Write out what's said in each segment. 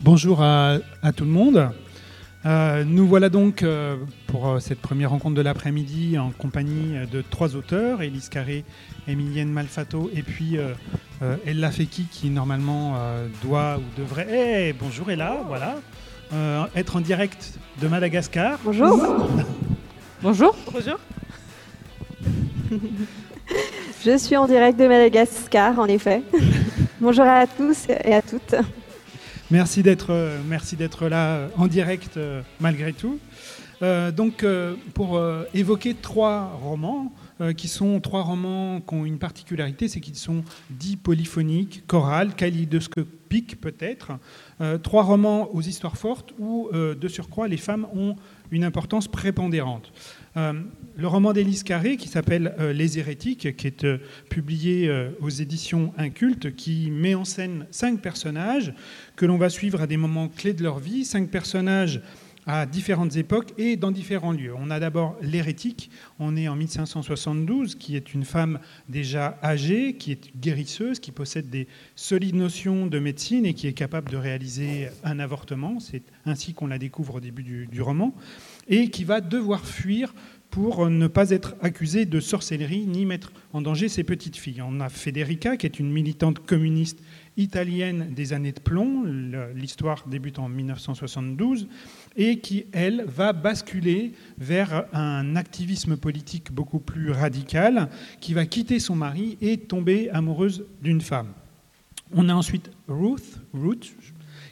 Bonjour à, tout le monde. Euh, nous voilà donc euh, pour euh, cette première rencontre de l'après-midi en compagnie de trois auteurs, Élise Carré, Emilienne Malfato et puis Ella Feki qui normalement doit ou devrait... Eh, bonjour Ella, voilà. être en direct de Madagascar. Bonjour. bonjour. Bonjour. Je suis en direct de Madagascar, en effet. bonjour à tous et à toutes. Merci d'être, euh, merci d'être là euh, en direct euh, malgré tout. donc, pour évoquer trois romans, qui sont trois romans qui ont une particularité, c'est qu'ils sont dits polyphoniques, chorales, kaléidoscopiques peut-être. trois romans aux histoires fortes où, de surcroît, les femmes ont une importance prépondérante. Euh, le roman d'Élise Carré, qui s'appelle euh, Les hérétiques, qui est euh, publié aux éditions Incultes, qui met en scène cinq personnages que l'on va suivre à des moments clés de leur vie, cinq personnages à différentes époques et dans différents lieux. On a d'abord l'hérétique, on est en 1572, qui est une femme déjà âgée, qui est guérisseuse, qui possède des solides notions de médecine et qui est capable de réaliser un avortement. C'est ainsi qu'on la découvre au début du, du roman et qui va devoir fuir pour ne pas être accusée de sorcellerie ni mettre en danger ses petites filles. On a Federica, qui est une militante communiste italienne des années de plomb, l'histoire débute en 1972, et qui, elle, va basculer vers un activisme politique beaucoup plus radical, qui va quitter son mari et tomber amoureuse d'une femme. On a ensuite Ruth, Ruth,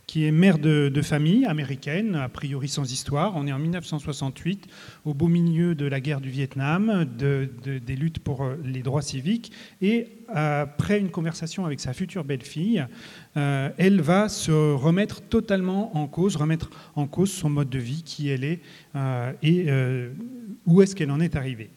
qui est mère de, famille américaine, a priori sans histoire. On est en 1968, au beau milieu de la guerre du Vietnam, des luttes pour euh, les droits civiques. Et après une conversation avec sa future belle-fille, euh, elle va se remettre totalement en cause, remettre en cause son mode de vie, qui elle est euh, et où est-ce qu'elle en est arrivée.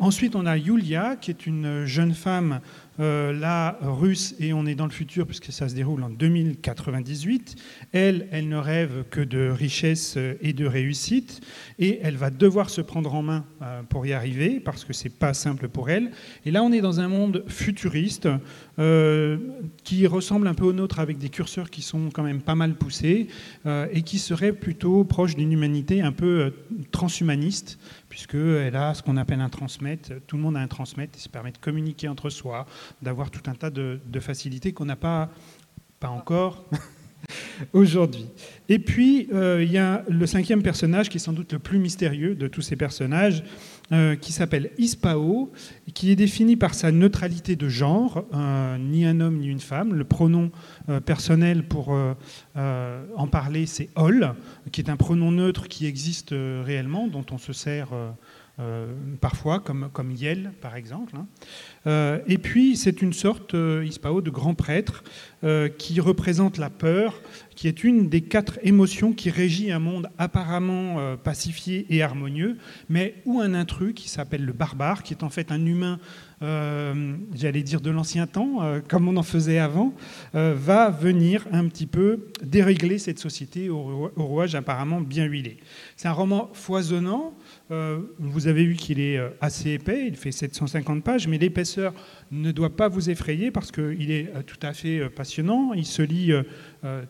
ensuite, on a Yulia, qui est une jeune femme euh, la russe, et on est dans le futur puisque ça se déroule en 2098, elle, elle ne rêve que de richesse et de réussite, et elle va devoir se prendre en main euh, pour y arriver, parce que c'est pas simple pour elle. Et là, on est dans un monde futuriste euh, qui ressemble un peu au nôtre, avec des curseurs qui sont quand même pas mal poussés, et qui serait plutôt proche d'une humanité un peu transhumaniste, puisqu'elle a ce qu'on appelle un transmettre. Tout le monde a un transmettre, et ça permet de communiquer entre soi, d'avoir tout un tas de, facilités qu'on n'a pas, pas encore aujourd'hui. Et puis, euh, il y a le cinquième personnage, qui est sans doute le plus mystérieux de tous ces personnages, euh, qui s'appelle Ispao, qui est défini par sa neutralité de genre, euh, ni un homme ni une femme. Le pronom personnel pour en parler, c'est Ol, qui est un pronom neutre qui existe réellement, dont on se sert parfois, comme, comme Yel, par exemple. Hein. Euh, et puis, c'est une sorte, euh, Ispao, de grand prêtre qui représente la peur, qui est une des quatre émotions qui régit un monde apparemment pacifié et harmonieux, mais où un intrus qui s'appelle le barbare, qui est en fait un humain, j'allais dire de l'ancien temps, comme on en faisait avant, va venir un petit peu dérégler cette société au rouage apparemment bien huilé. C'est un roman foisonnant. Euh, vous avez vu qu'il est euh, assez épais, il fait 750 pages, mais l'épaisseur ne doit pas vous effrayer parce qu'il est euh, tout à fait passionnant, il se lit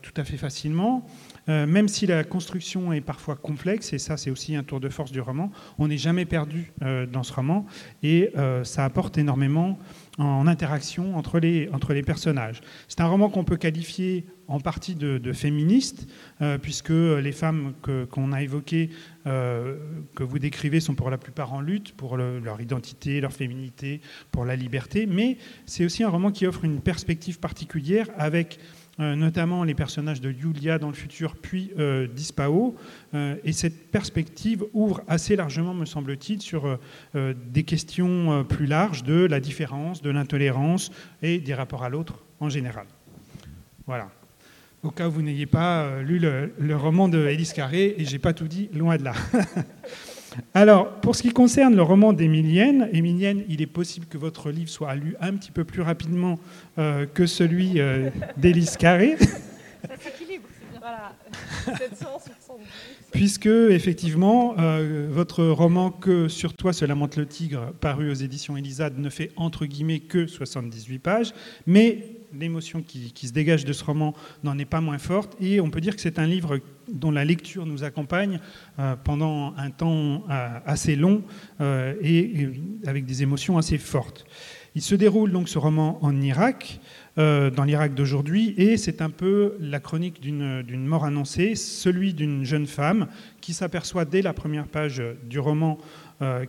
tout à fait facilement. même si la construction est parfois complexe, et ça c'est aussi un tour de force du roman, on n'est jamais perdu dans ce roman, et ça apporte énormément en interaction entre les, entre les personnages. C'est un roman qu'on peut qualifier en partie de, féministe, euh, puisque les femmes qu'on a évoquées, euh, que vous décrivez, sont pour la plupart en lutte pour leur identité, leur féminité, pour la liberté, mais c'est aussi un roman qui offre une perspective particulière avec notamment les personnages de Yulia dans le futur, puis euh, d'Ispao. Euh, et cette perspective ouvre assez largement, me semble-t-il, sur des questions plus larges de la différence, de l'intolérance et des rapports à l'autre en général. Voilà. Au cas où vous n'ayez pas lu le, le, roman de Élise Carré, et j'ai pas tout dit, loin de là. Alors, pour ce qui concerne le roman d'Émilienne, Émilienne, il est possible que votre livre soit lu un petit peu plus rapidement euh, que celui euh, d'Élise Carré. Puisque, effectivement, euh, votre roman Que sur toi se lamente le tigre, paru aux éditions Elisade, ne fait entre guillemets que 78 pages, mais l'émotion qui, se dégage de ce roman n'en est pas moins forte. Et on peut dire que c'est un livre dont la lecture nous accompagne euh, pendant un temps euh, assez long euh, et, avec des émotions assez fortes. Il se déroule donc ce roman en Irak, dans l'Irak d'aujourd'hui, et c'est un peu la chronique d'une mort annoncée, celui d'une jeune femme qui s'aperçoit dès la première page du roman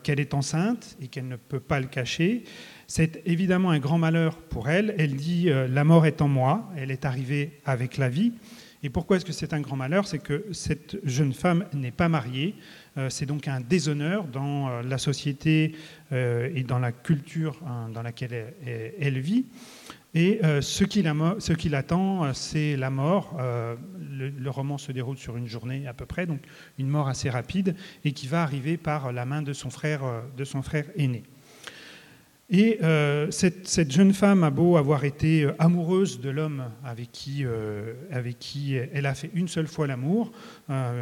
qu'elle est enceinte et qu'elle ne peut pas le cacher. C'est évidemment un grand malheur pour elle. Elle dit euh, La mort est en moi, elle est arrivée avec la vie. Et pourquoi est-ce que c'est un grand malheur? C'est que cette jeune femme n'est pas mariée. Euh, c'est donc un déshonneur dans euh, la société et dans la culture hein, dans laquelle elle, vit. Et ce qui l'attend, c'est la mort. Le, roman se déroule sur une journée à peu près, donc une mort assez rapide, et qui va arriver par la main de son frère aîné. Et euh, cette, jeune femme a beau avoir été euh, amoureuse de l'homme avec qui, euh, avec qui elle a fait une seule fois l'amour,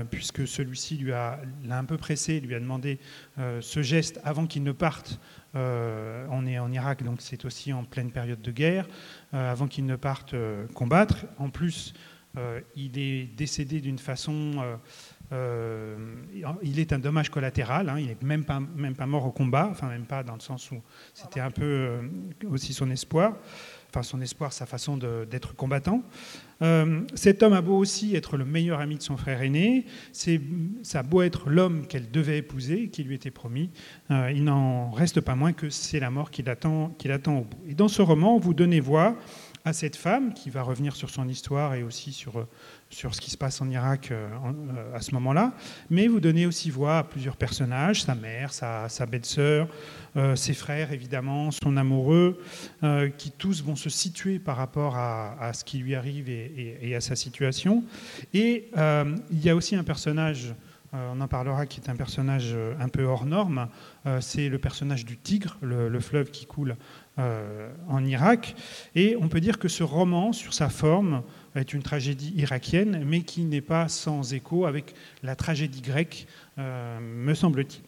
puisque celui-ci lui a l'a un peu pressé, lui a demandé ce geste avant qu'il ne parte. on est en Irak, donc c'est aussi en pleine période de guerre, avant qu'il ne parte combattre. En plus, il est décédé d'une façon euh, il est un dommage collatéral, hein. il n'est même pas, mort au combat, enfin même pas dans le sens où c'était un peu euh, aussi son espoir, enfin son espoir, sa façon d'être combattant. Euh, cet homme a beau aussi être le meilleur ami de son frère aîné, ça a beau être l'homme qu'elle devait épouser, qui lui était promis, il n'en reste pas moins que c'est la mort qui l'attend au bout. Et dans ce roman, vous donnez voix à cette femme qui va revenir sur son histoire et aussi sur sur ce qui se passe en Irak euh, euh, à ce moment-là, mais vous donnez aussi voix à plusieurs personnages, sa mère, sa, belle-sœur, euh, ses frères évidemment, son amoureux, qui tous vont se situer par rapport à, ce qui lui arrive et, à sa situation. Et il y a aussi un personnage on en parlera, qui est un personnage un peu hors norme. c'est le personnage du Tigre, le, fleuve qui coule en Irak. Et on peut dire que ce roman, sur sa forme, est une tragédie irakienne, mais qui n'est pas sans écho avec la tragédie grecque, euh, me semble-t-il.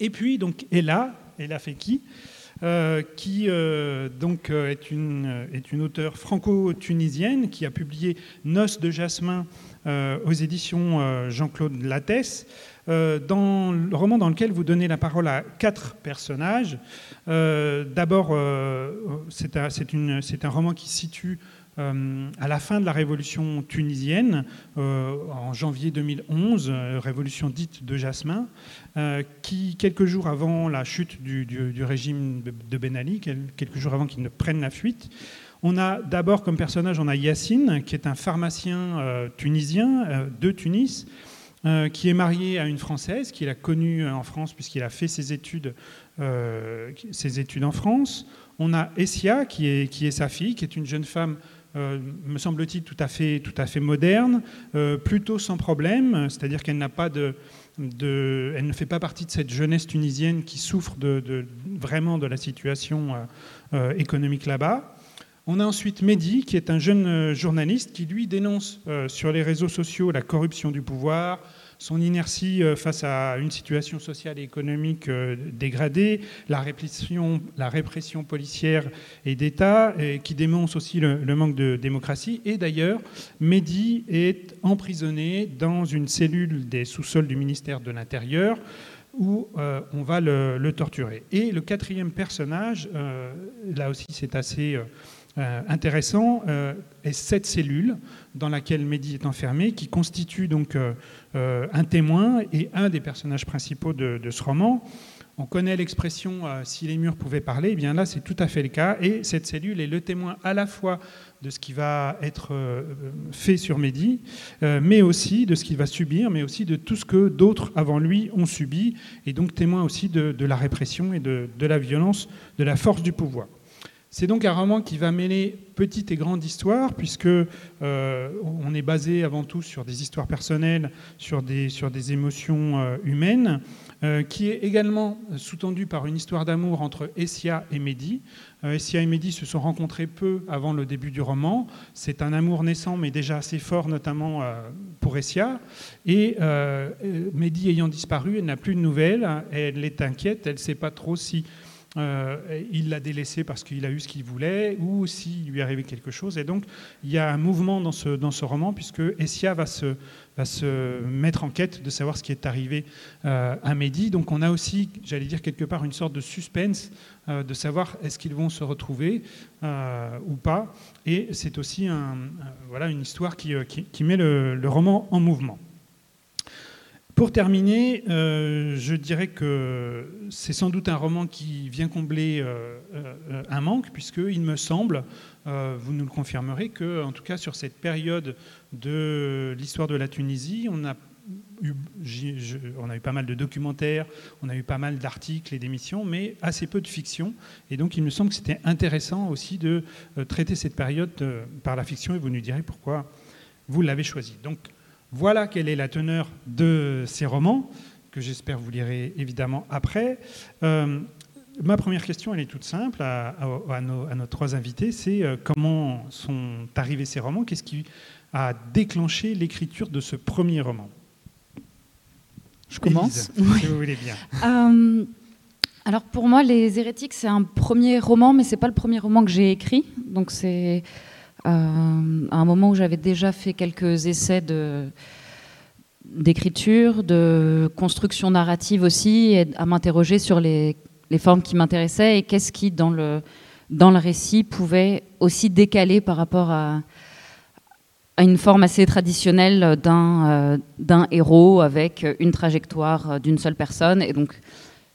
Et puis, donc, Ella, Ella Feki, euh, qui euh, donc est une, est une auteure franco-tunisienne qui a publié Noces de Jasmin aux éditions Jean-Claude Lattès, dans le roman dans lequel vous donnez la parole à quatre personnages. D'abord, c'est un, un, roman qui situe euh, à la fin de la révolution tunisienne, euh, en janvier 2011, euh, révolution dite de Jasmin, qui, quelques jours avant la chute du, régime de Ben Ali, quelques jours avant qu'il ne prenne la fuite, on a d'abord comme personnage, on a Yassine, qui est un pharmacien tunisien de Tunis, qui est marié à une Française, qu'il a connue en France puisqu'il a fait ses études, ses études en France. On a Essia, qui est, qui est sa fille, qui est une jeune femme euh, me semble-t-il, tout à fait, tout à fait moderne, euh, plutôt sans problème, c'est-à-dire qu'elle n'a pas de, elle ne fait pas partie de cette jeunesse tunisienne qui souffre de, vraiment de la situation euh, économique là-bas. On a ensuite Mehdi, qui est un jeune journaliste qui, lui, dénonce sur les réseaux sociaux la corruption du pouvoir, son inertie euh, face à une situation sociale et économique euh, dégradée, la répression, policière et d'État, qui dénonce aussi le, manque de démocratie. Et d'ailleurs, Mehdi est emprisonné dans une cellule des sous-sols du ministère de l'Intérieur où euh, on va le, torturer. Et le quatrième personnage, là aussi c'est assez intéressant est cette cellule dans laquelle Mehdi est enfermé, qui constitue donc euh, un témoin et un des personnages principaux de, ce roman. On connaît l'expression si les murs pouvaient parler, et eh bien là c'est tout à fait le cas, et cette cellule est le témoin à la fois de ce qui va être fait sur Mehdi, mais aussi de ce qu'il va subir, mais aussi de tout ce que d'autres avant lui ont subi, et donc témoin aussi de, la répression et de la violence, de la force du pouvoir. C'est donc un roman qui va mêler petite et grande histoire, puisque euh, on est basé avant tout sur des histoires personnelles, sur des, sur des émotions euh, humaines, euh, qui est également sous-tendu par une histoire d'amour entre Essia et Mehdi. Essia et Mehdi se sont rencontrés peu avant le début du roman. C'est un amour naissant, mais déjà assez fort, notamment pour Essia. Et Mehdi ayant disparu, elle n'a plus de nouvelles, elle est inquiète, elle ne sait pas trop si il l'a délaissé parce qu'il a eu ce qu'il voulait ou s'il lui arrivé quelque chose. Et donc, il y a un mouvement dans ce, dans ce roman, puisque Essia va se, va se mettre en quête de savoir ce qui est arrivé à Mehdi. Donc, on a aussi, j'allais dire quelque part, une sorte de suspense de savoir est-ce qu'ils vont se retrouver ou pas. Et c'est aussi un, voilà, une histoire qui, qui, met le roman en mouvement. Pour terminer, euh, je dirais que c'est sans doute un roman qui vient combler euh, euh, un manque, puisqu'il me semble, vous nous le confirmerez, que, en tout cas sur cette période de l'histoire de la Tunisie, on a, eu, on a eu pas mal de documentaires, on a eu pas mal d'articles et d'émissions, mais assez peu de fiction. Et donc il me semble que c'était intéressant aussi de traiter cette période par la fiction, et vous nous direz pourquoi vous l'avez choisi. Donc voilà quelle est la teneur de ces romans, que j'espère vous lirez évidemment après. Euh, ma première question, elle est toute simple à, nos, trois invités, c'est euh, comment sont arrivés ces romans? Qu'est-ce qui a déclenché l'écriture de ce premier roman? Je commence, si vous voulez bien. Euh, alors pour moi, Les Hérétiques, c'est un premier roman, mais c'est pas le premier roman que j'ai écrit. Donc c'est à un moment où j'avais déjà fait quelques essais de d'écriture, de construction narrative aussi, et à m'interroger sur les, les, formes qui m'intéressaient et qu'est-ce qui, dans le, dans le récit, pouvait aussi décaler par rapport à, à une forme assez traditionnelle d'un euh, héros avec une trajectoire d'une seule personne. Et donc,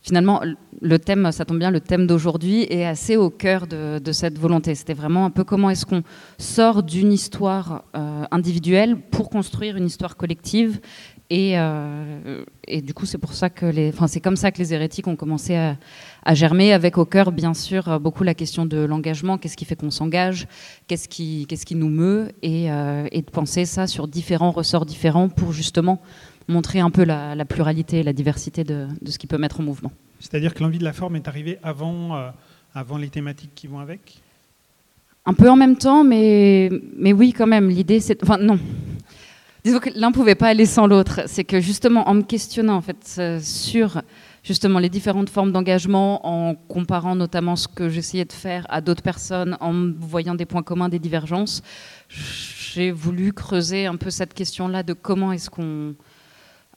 finalement, le thème, ça tombe bien, le thème d'aujourd'hui est assez au cœur de, cette volonté. C'était vraiment un peu comment est-ce qu'on sort d'une histoire euh, individuelle pour construire une histoire collective. Et, euh, du coup, c'est pour ça que enfin, c'est comme ça que les hérétiques ont commencé à, germer, avec au cœur, bien sûr, beaucoup la question de l'engagement. Qu'est-ce qui fait qu'on s'engage? Qu'est-ce qui, qu'est-ce qui nous meut? Euh, et de penser ça sur différents ressorts différents pour justement montrer un peu la, pluralité et la diversité de, ce qui peut mettre en mouvement. C'est-à-dire que l'envie de la forme est arrivée avant, euh, avant les thématiques qui vont avec? Un peu en même temps, mais, mais oui, quand même. L'idée, c'est. Enfin, non. Disons que l'un ne pouvait pas aller sans l'autre. C'est que justement, en me questionnant en fait, euh, sur justement les différentes formes d'engagement, en comparant notamment ce que j'essayais de faire à d'autres personnes, en voyant des points communs, des divergences, j'ai voulu creuser un peu cette question-là de comment est-ce qu'on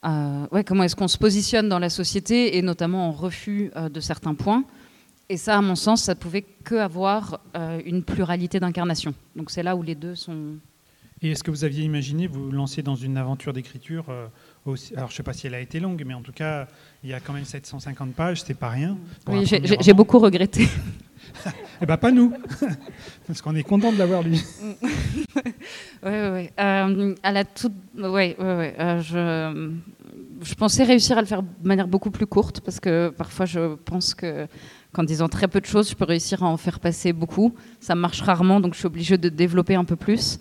euh, ouais, comment est-ce qu'on se positionne dans la société et notamment en refus euh, de certains points. Et ça, à mon sens, ça ne pouvait que avoir euh, une pluralité d'incarnation. Donc c'est là où les deux sont. Et est-ce que vous aviez imaginé vous lancer dans une aventure d'écriture aussi... Alors je ne sais pas si elle a été longue, mais en tout cas, il y a quand même 750 pages, c'est pas rien. Oui, j'ai beaucoup regretté. eh bien, pas nous, parce qu'on est content de l'avoir lu. oui, oui, oui. à la toute, oui, oui, oui. je je pensais réussir à le faire de manière beaucoup plus courte parce que parfois je pense que qu'en disant très peu de choses, je peux réussir à en faire passer beaucoup. Ça marche rarement, donc je suis obligée de développer un peu plus.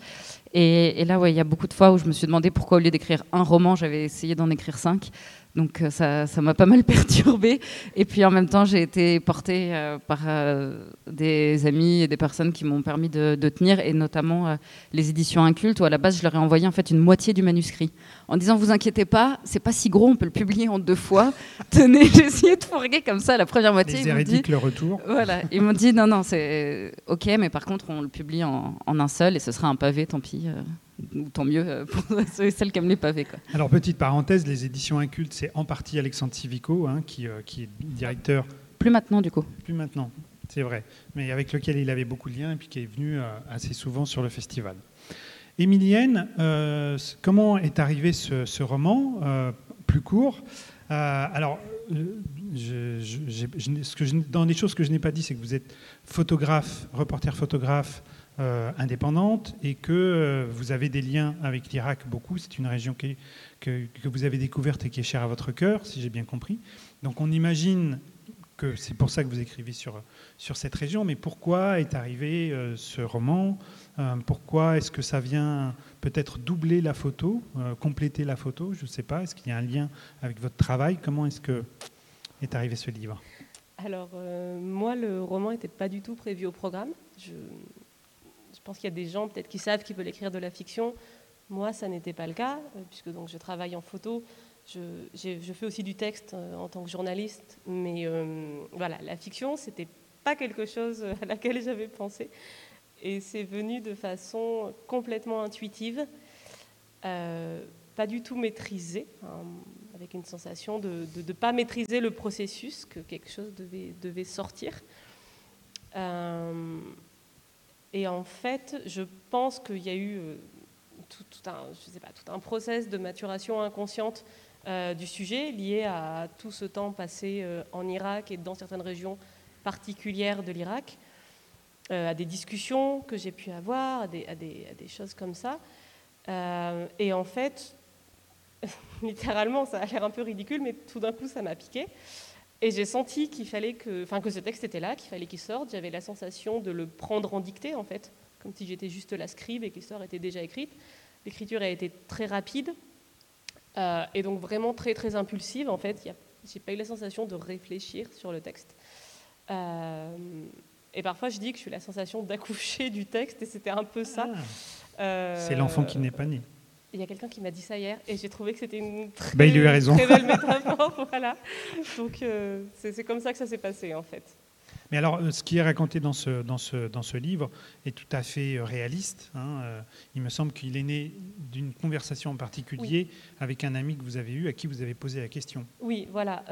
Et, là, ouais, il y a beaucoup de fois où je me suis demandé pourquoi au lieu d'écrire un roman, j'avais essayé d'en écrire cinq. Donc euh, ça, ça m'a pas mal perturbée. Et puis en même temps, j'ai été portée euh, par euh, des amis et des personnes qui m'ont permis de, tenir, et notamment les éditions Incultes, où à la base, je leur ai envoyé en fait une moitié du manuscrit, en disant vous inquiétez pas, c'est pas si gros, on peut le publier en deux fois. Tenez, j'ai essayé de fourguer comme ça la première moitié. Les hérétiques, le retour. Voilà, ils m'ont dit non, non, c'est ok, mais par contre, on le publie en, en, un seul, et ce sera un pavé, tant pis ou tant mieux euh, pour celles qui aiment les pavés. Quoi. Alors, petite parenthèse, les éditions Incultes, c'est en partie Alexandre Civico, hein, qui, euh, qui, est directeur. Plus maintenant, du coup. Plus maintenant, c'est vrai. Mais avec lequel il avait beaucoup de liens et puis qui est venu euh, assez souvent sur le festival. Émilienne, comment est arrivé ce, roman plus court? Alors, je, ce que dans les choses que je n'ai pas dit, c'est que vous êtes photographe, reporter photographe euh, indépendante et que euh, vous avez des liens avec l'Irak beaucoup. C'est une région que, que, vous avez découverte et qui est chère à votre cœur, si j'ai bien compris. Donc on imagine que c'est pour ça que vous écrivez sur, sur cette région, mais pourquoi est arrivé euh, ce roman? Pourquoi est-ce que ça vient peut-être doubler la photo, compléter la photo? Je ne sais pas. Est-ce qu'il y a un lien avec votre travail? Comment est-ce que est arrivé ce livre? Alors, moi, le roman n'était pas du tout prévu au programme. Pense qu'il y a des gens peut-être qui savent qu'ils veulent écrire de la fiction. Moi, ça n'était pas le cas, euh, puisque donc je travaille en photo. je, fais aussi du texte en tant que journaliste, mais voilà, la fiction, c'était pas quelque chose à laquelle j'avais pensé. Et c'est venu de façon complètement intuitive, pas du tout maîtrisée, hein, avec une sensation de ne pas maîtriser le processus, que quelque chose devait sortir. Et en fait, je pense qu'il y a eu tout, un, je sais pas, tout un process de maturation inconsciente euh, du sujet lié à tout ce temps passé euh, en Irak et dans certaines régions particulières de l'Irak, euh, à des discussions que j'ai pu avoir, à des, à des, choses comme ça. et en fait, littéralement, ça a l'air un peu ridicule, mais tout d'un coup, ça m'a piqué. Et j'ai senti qu'il fallait que, enfin, que ce texte était là, qu'il fallait qu'il sorte. J'avais la sensation de le prendre en dictée, en fait, comme si j'étais juste la scribe et que l'histoire était déjà écrite. L'écriture a été très rapide euh, et donc vraiment très très impulsive. En fait, j'ai pas eu la sensation de réfléchir sur le texte. Euh, et parfois, je dis que je suis la sensation d'accoucher du texte, et c'était un peu ça. Ah. Euh, c'est l'enfant qui n'est pas né. Il y a quelqu'un qui m'a dit ça hier, et j'ai trouvé que c'était une très, bah, il a raison. très belle métaphore. voilà. Donc, c'est comme ça que ça s'est passé, en fait. Mais alors, euh, ce qui est raconté dans ce, dans ce, dans ce livre est tout à fait euh, réaliste. Hein, euh, il me semble qu'il est né d'une conversation en particulier avec un ami que vous avez eu, à qui vous avez posé la question. Oui, voilà.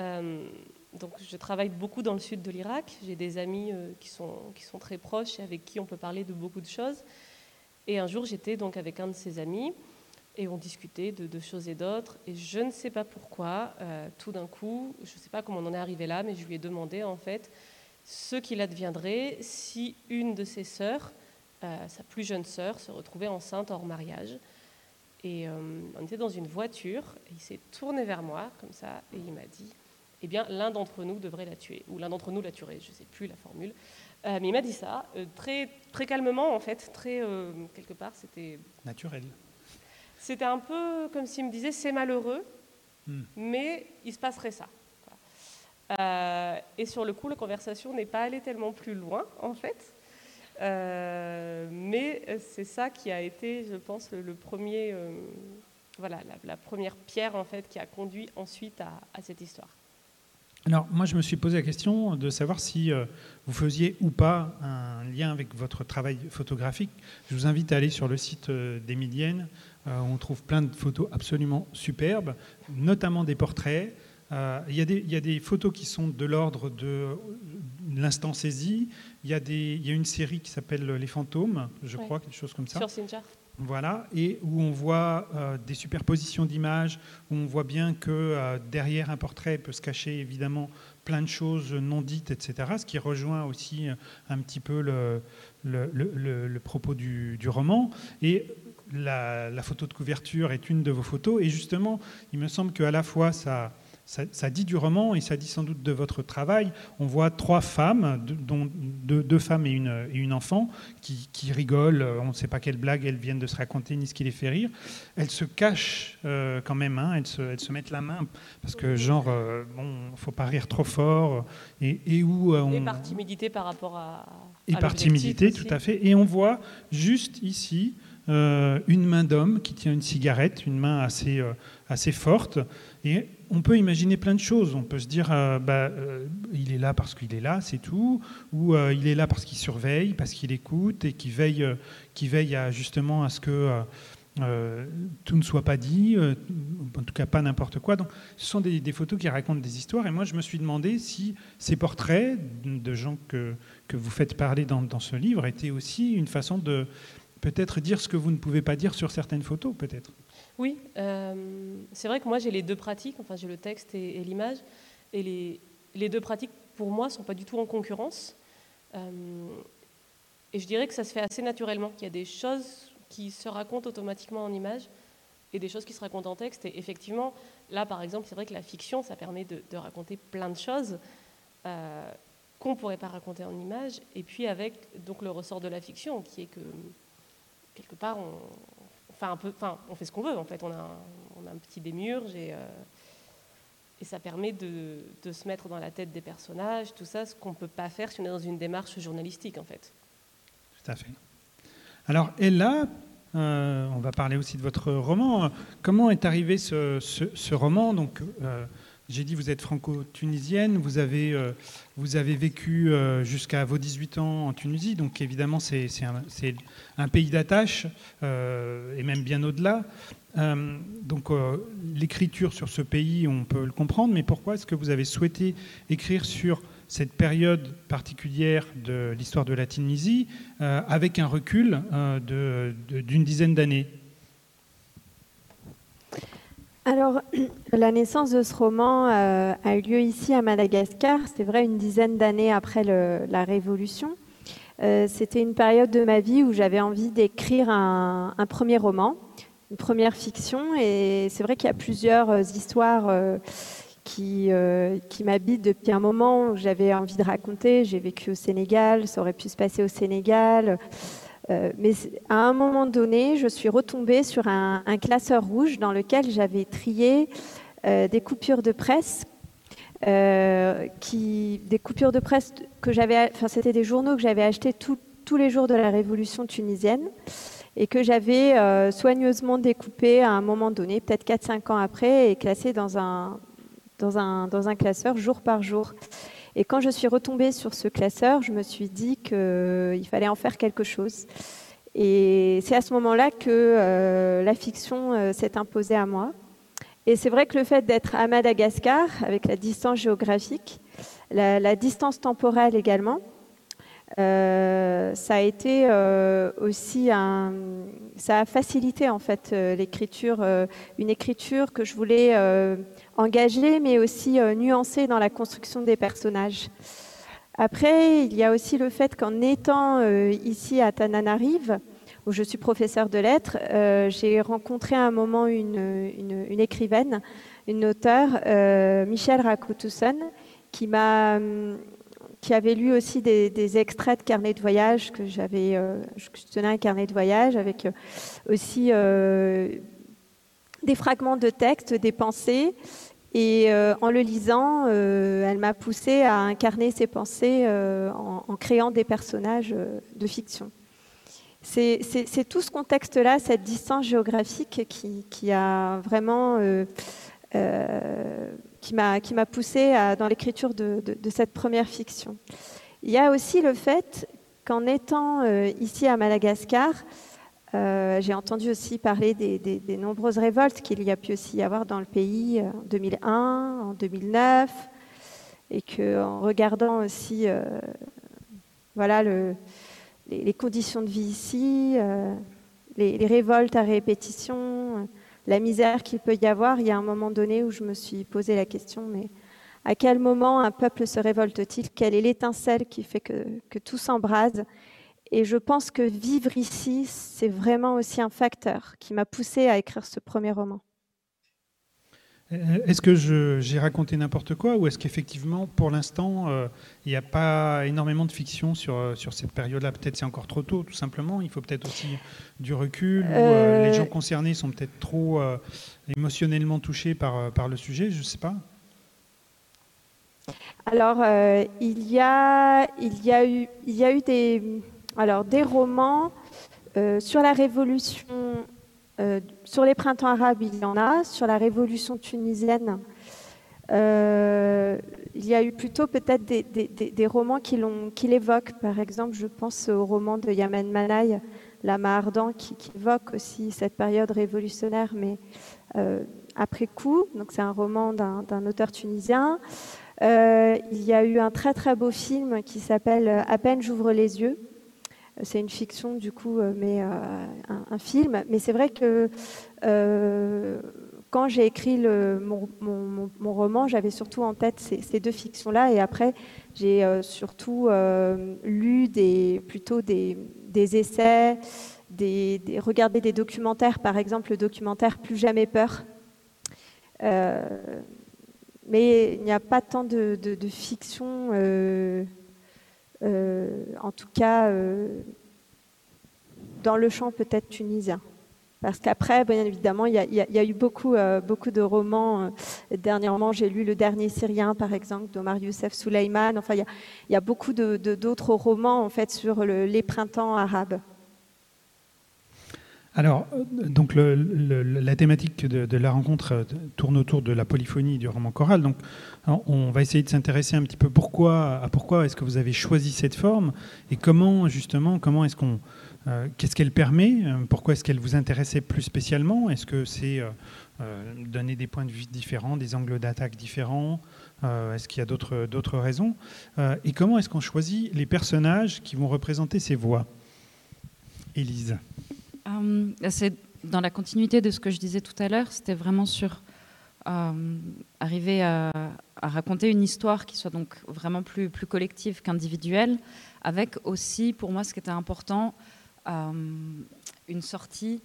donc, je travaille beaucoup dans le sud de l'Irak. J'ai des amis qui, sont, qui sont très proches et avec qui on peut parler de beaucoup de choses. Et un jour, j'étais donc avec un de ses amis et on discutait de, choses et d'autres. Et je ne sais pas pourquoi, tout d'un coup, je ne sais pas comment on en est arrivé là, mais je lui ai demandé en fait ce qu'il adviendrait si une de ses sœurs, euh, sa plus jeune sœur, se retrouvait enceinte hors mariage. Et euh, on était dans une voiture, et il s'est tourné vers moi, comme ça, et il m'a dit Eh bien, l'un d'entre nous devrait la tuer, ou l'un d'entre nous la tuerait, je ne sais plus la formule. Euh, mais il m'a dit ça, très, très calmement, en fait, très, quelque part, c'était. Naturel. C'était un peu comme s'il me disait C'est malheureux, hmm. mais il se passerait ça. Euh, et sur le coup, la conversation n'est pas allée tellement plus loin, en fait. Euh, mais c'est ça qui a été, je pense, le, premier, euh, voilà, la, première pierre en fait qui a conduit ensuite à, cette histoire. Alors moi, je me suis posé la question de savoir si vous faisiez ou pas un lien avec votre travail photographique. Je vous invite à aller sur le site d'Emilienne. Où on trouve plein de photos absolument superbes, notamment des portraits. Euh, il, y a des, photos qui sont de l'ordre de l'instant saisi. Il y, a il y, a une série qui s'appelle Les fantômes, je crois, quelque chose comme ça. Sur Sinjar. Voilà, et où on voit euh, des superpositions d'images, où on voit bien que euh, derrière un portrait peut se cacher évidemment plein de choses non dites, etc. Ce qui rejoint aussi un petit peu le, le, propos du, du, roman. Et la, la, photo de couverture est une de vos photos. Et justement, il me semble qu'à la fois ça ça, dit du roman et ça dit sans doute de votre travail. On voit trois femmes, dont deux, femmes et une, et une enfant, qui, rigolent. On ne sait pas quelle blague elles viennent de se raconter ni ce qui les fait rire. Elles se cachent euh, quand même, hein. elles, se, elles, se, mettent la main parce que genre, euh, bon, faut pas rire trop fort. Et, et où euh, on... Et par timidité par rapport à. Et par timidité, tout à fait. Et on voit juste ici une main d'homme qui tient une cigarette, une main assez, assez forte. Et on peut imaginer plein de choses. On peut se dire, euh, bah, euh, il est là parce qu'il est là, c'est tout, ou euh, il est là parce qu'il surveille, parce qu'il écoute et qu'il veille, qui veille à, justement à ce que tout ne soit pas dit, en tout cas pas n'importe quoi. Donc, ce sont des, photos qui racontent des histoires. Et moi, je me suis demandé si ces portraits de gens que, que vous faites parler dans, dans ce livre étaient aussi une façon de peut-être dire ce que vous ne pouvez pas dire sur certaines photos, peut-être. Oui, euh, c'est vrai que moi j'ai les deux pratiques, enfin j'ai le texte et, l'image, et les, deux pratiques pour moi ne sont pas du tout en concurrence. Euh, et je dirais que ça se fait assez naturellement, qu'il y a des choses qui se racontent automatiquement en image et des choses qui se racontent en texte. Et effectivement, là par exemple, c'est vrai que la fiction, ça permet de, raconter plein de choses euh, qu'on ne pourrait pas raconter en image. Et puis avec donc le ressort de la fiction, qui est que quelque part on, fait ce qu'on veut en fait. On a un, petit démurge et, euh, et ça permet de, se mettre dans la tête des personnages, tout ça, ce qu'on ne peut pas faire si on est dans une démarche journalistique en fait. Tout à fait. Alors Ella, on va parler aussi de votre roman. Comment est arrivé ce, roman? Donc, j'ai dit, vous êtes franco-tunisienne, vous avez, vous avez vécu jusqu'à vos 18 ans en Tunisie, donc évidemment c'est un, un, pays d'attache, et même bien au-delà. Euh, donc euh, l'écriture sur ce pays, on peut le comprendre, mais pourquoi est-ce que vous avez souhaité écrire sur cette période particulière de l'histoire de la Tunisie euh, avec un recul d'une dizaine d'années? Alors, la naissance de ce roman a eu lieu ici à Madagascar, c'est vrai une dizaine d'années après la Révolution. C'était une période de ma vie où j'avais envie d'écrire un, premier roman première fiction. Et c'est vrai qu'il y a plusieurs euh, histoires euh, qui, euh, qui m'habitent depuis un moment où j'avais envie de raconter. J'ai vécu au Sénégal, ça aurait pu se passer au Sénégal. Mais à un moment donné, je suis retombée sur un, classeur rouge dans lequel j'avais trié des coupures de presse. qui, des coupures de presse que j'avais, enfin c'était des journaux que j'avais achetés tous les jours de la révolution tunisienne et que j'avais euh, soigneusement découpé à un moment donné, peut-être 4-5 ans après, et classé dans un, dans, un, dans un classeur jour par jour. Et quand je suis retombée sur ce classeur, je me suis dit qu'il euh, fallait en faire quelque chose. Et c'est à ce moment-là que euh, la fiction s'est imposée à moi. Et c'est vrai que le fait d'être à Madagascar, avec la distance géographique, la distance temporelle également, euh, ça a été euh, aussi un, ça a facilité en fait euh, l'écriture, une écriture que je voulais engager, mais aussi nuancer dans la construction des personnages. Après, il y a aussi le fait qu'en étant ici à Tananarive, où je suis professeur de lettres, j'ai rencontré à un moment une, écrivaine, une auteure, Michel Rakotuson, qui m'a qui avait lu aussi des, extraits de carnet de voyage que j'avais, euh, je tenais un carnet de voyage avec euh, aussi euh, des fragments de texte, des pensées. Et en le lisant, elle m'a poussé à incarner ces pensées en, créant des personnages de fiction. C'est tout ce contexte-là, cette distance géographique qui, a vraiment qui m'a poussé dans l'écriture de, cette première fiction. Il y a aussi le fait qu'en étant euh, ici à Madagascar, euh, j'ai entendu aussi parler des, nombreuses révoltes qu'il y a pu aussi y avoir dans le pays en 2001, en 2009, et qu'en regardant aussi euh, voilà, le, les, conditions de vie ici, les, révoltes à répétition, la misère qu'il peut y avoir, il y a un moment donné où je me suis posé la question, mais à quel moment un peuple se révolte-t-il? Quelle est l'étincelle qui fait que, tout s'embrase? Et je pense que vivre ici, c'est vraiment aussi un facteur qui m'a poussé à écrire ce premier roman. Euh, est-ce que j'ai raconté n'importe quoi ou est-ce qu'effectivement, pour l'instant, euh, il n'y a pas énormément de fiction sur, euh, sur cette période-là? Peut-être c'est encore trop tôt, tout simplement. Il faut peut-être aussi du recul. Ou, les gens concernés sont peut-être trop émotionnellement touchés par, par le sujet, je ne sais pas. Alors, il, y a, il, y a eu, il y a eu des, alors, des romans sur la Révolution euh, sur les printemps arabes, il y en a. Sur la révolution tunisienne, euh, il y a eu plutôt peut-être des, romans qui l'évoquent. Par exemple, je pense au roman de Yamen Manaï, Lama ardent, qui, évoque aussi cette période révolutionnaire, mais euh, après coup. Donc, c'est un roman d'un auteur tunisien. il y a eu un très très beau film qui s'appelle À peine j'ouvre les yeux, c'est une fiction du coup, euh, mais euh, un, film. Mais c'est vrai que euh, quand j'ai écrit mon, roman, j'avais surtout en tête ces, deux fictions-là. Et après, j'ai surtout lu des, plutôt des, essais, des, regardé des documentaires, par exemple le documentaire Plus jamais peur. mais il n'y a pas tant de, de fiction en tout cas euh, dans le champ peut-être tunisien. Parce qu'après, bien évidemment, il y, a, eu beaucoup, euh, beaucoup de romans. Dernièrement, j'ai lu Le Dernier Syrien, par exemple, d'Omar Youssef Souleyman. Enfin, il y, a, beaucoup d'autres romans en fait sur les printemps arabes. Alors, donc la thématique de, la rencontre tourne autour de la polyphonie du roman choral. Donc, on va essayer de s'intéresser un petit peu pourquoi, à pourquoi est-ce que vous avez choisi cette forme et comment justement, comment est-ce qu'on, qu'est-ce qu'elle permet, pourquoi est-ce qu'elle vous intéressait plus spécialement? Est-ce que c'est donner des points de vue différents, des angles d'attaque différents? Est-ce qu'il y a d'autres, d'autres raisons? Et comment est-ce qu'on choisit les personnages qui vont représenter ces voix? Élise euh, C'est dans la continuité de ce que je disais tout à l'heure, c'était vraiment sur euh, arriver à, raconter une histoire qui soit donc vraiment plus, collective qu'individuelle, avec aussi, pour moi, ce qui était important, euh, une sortie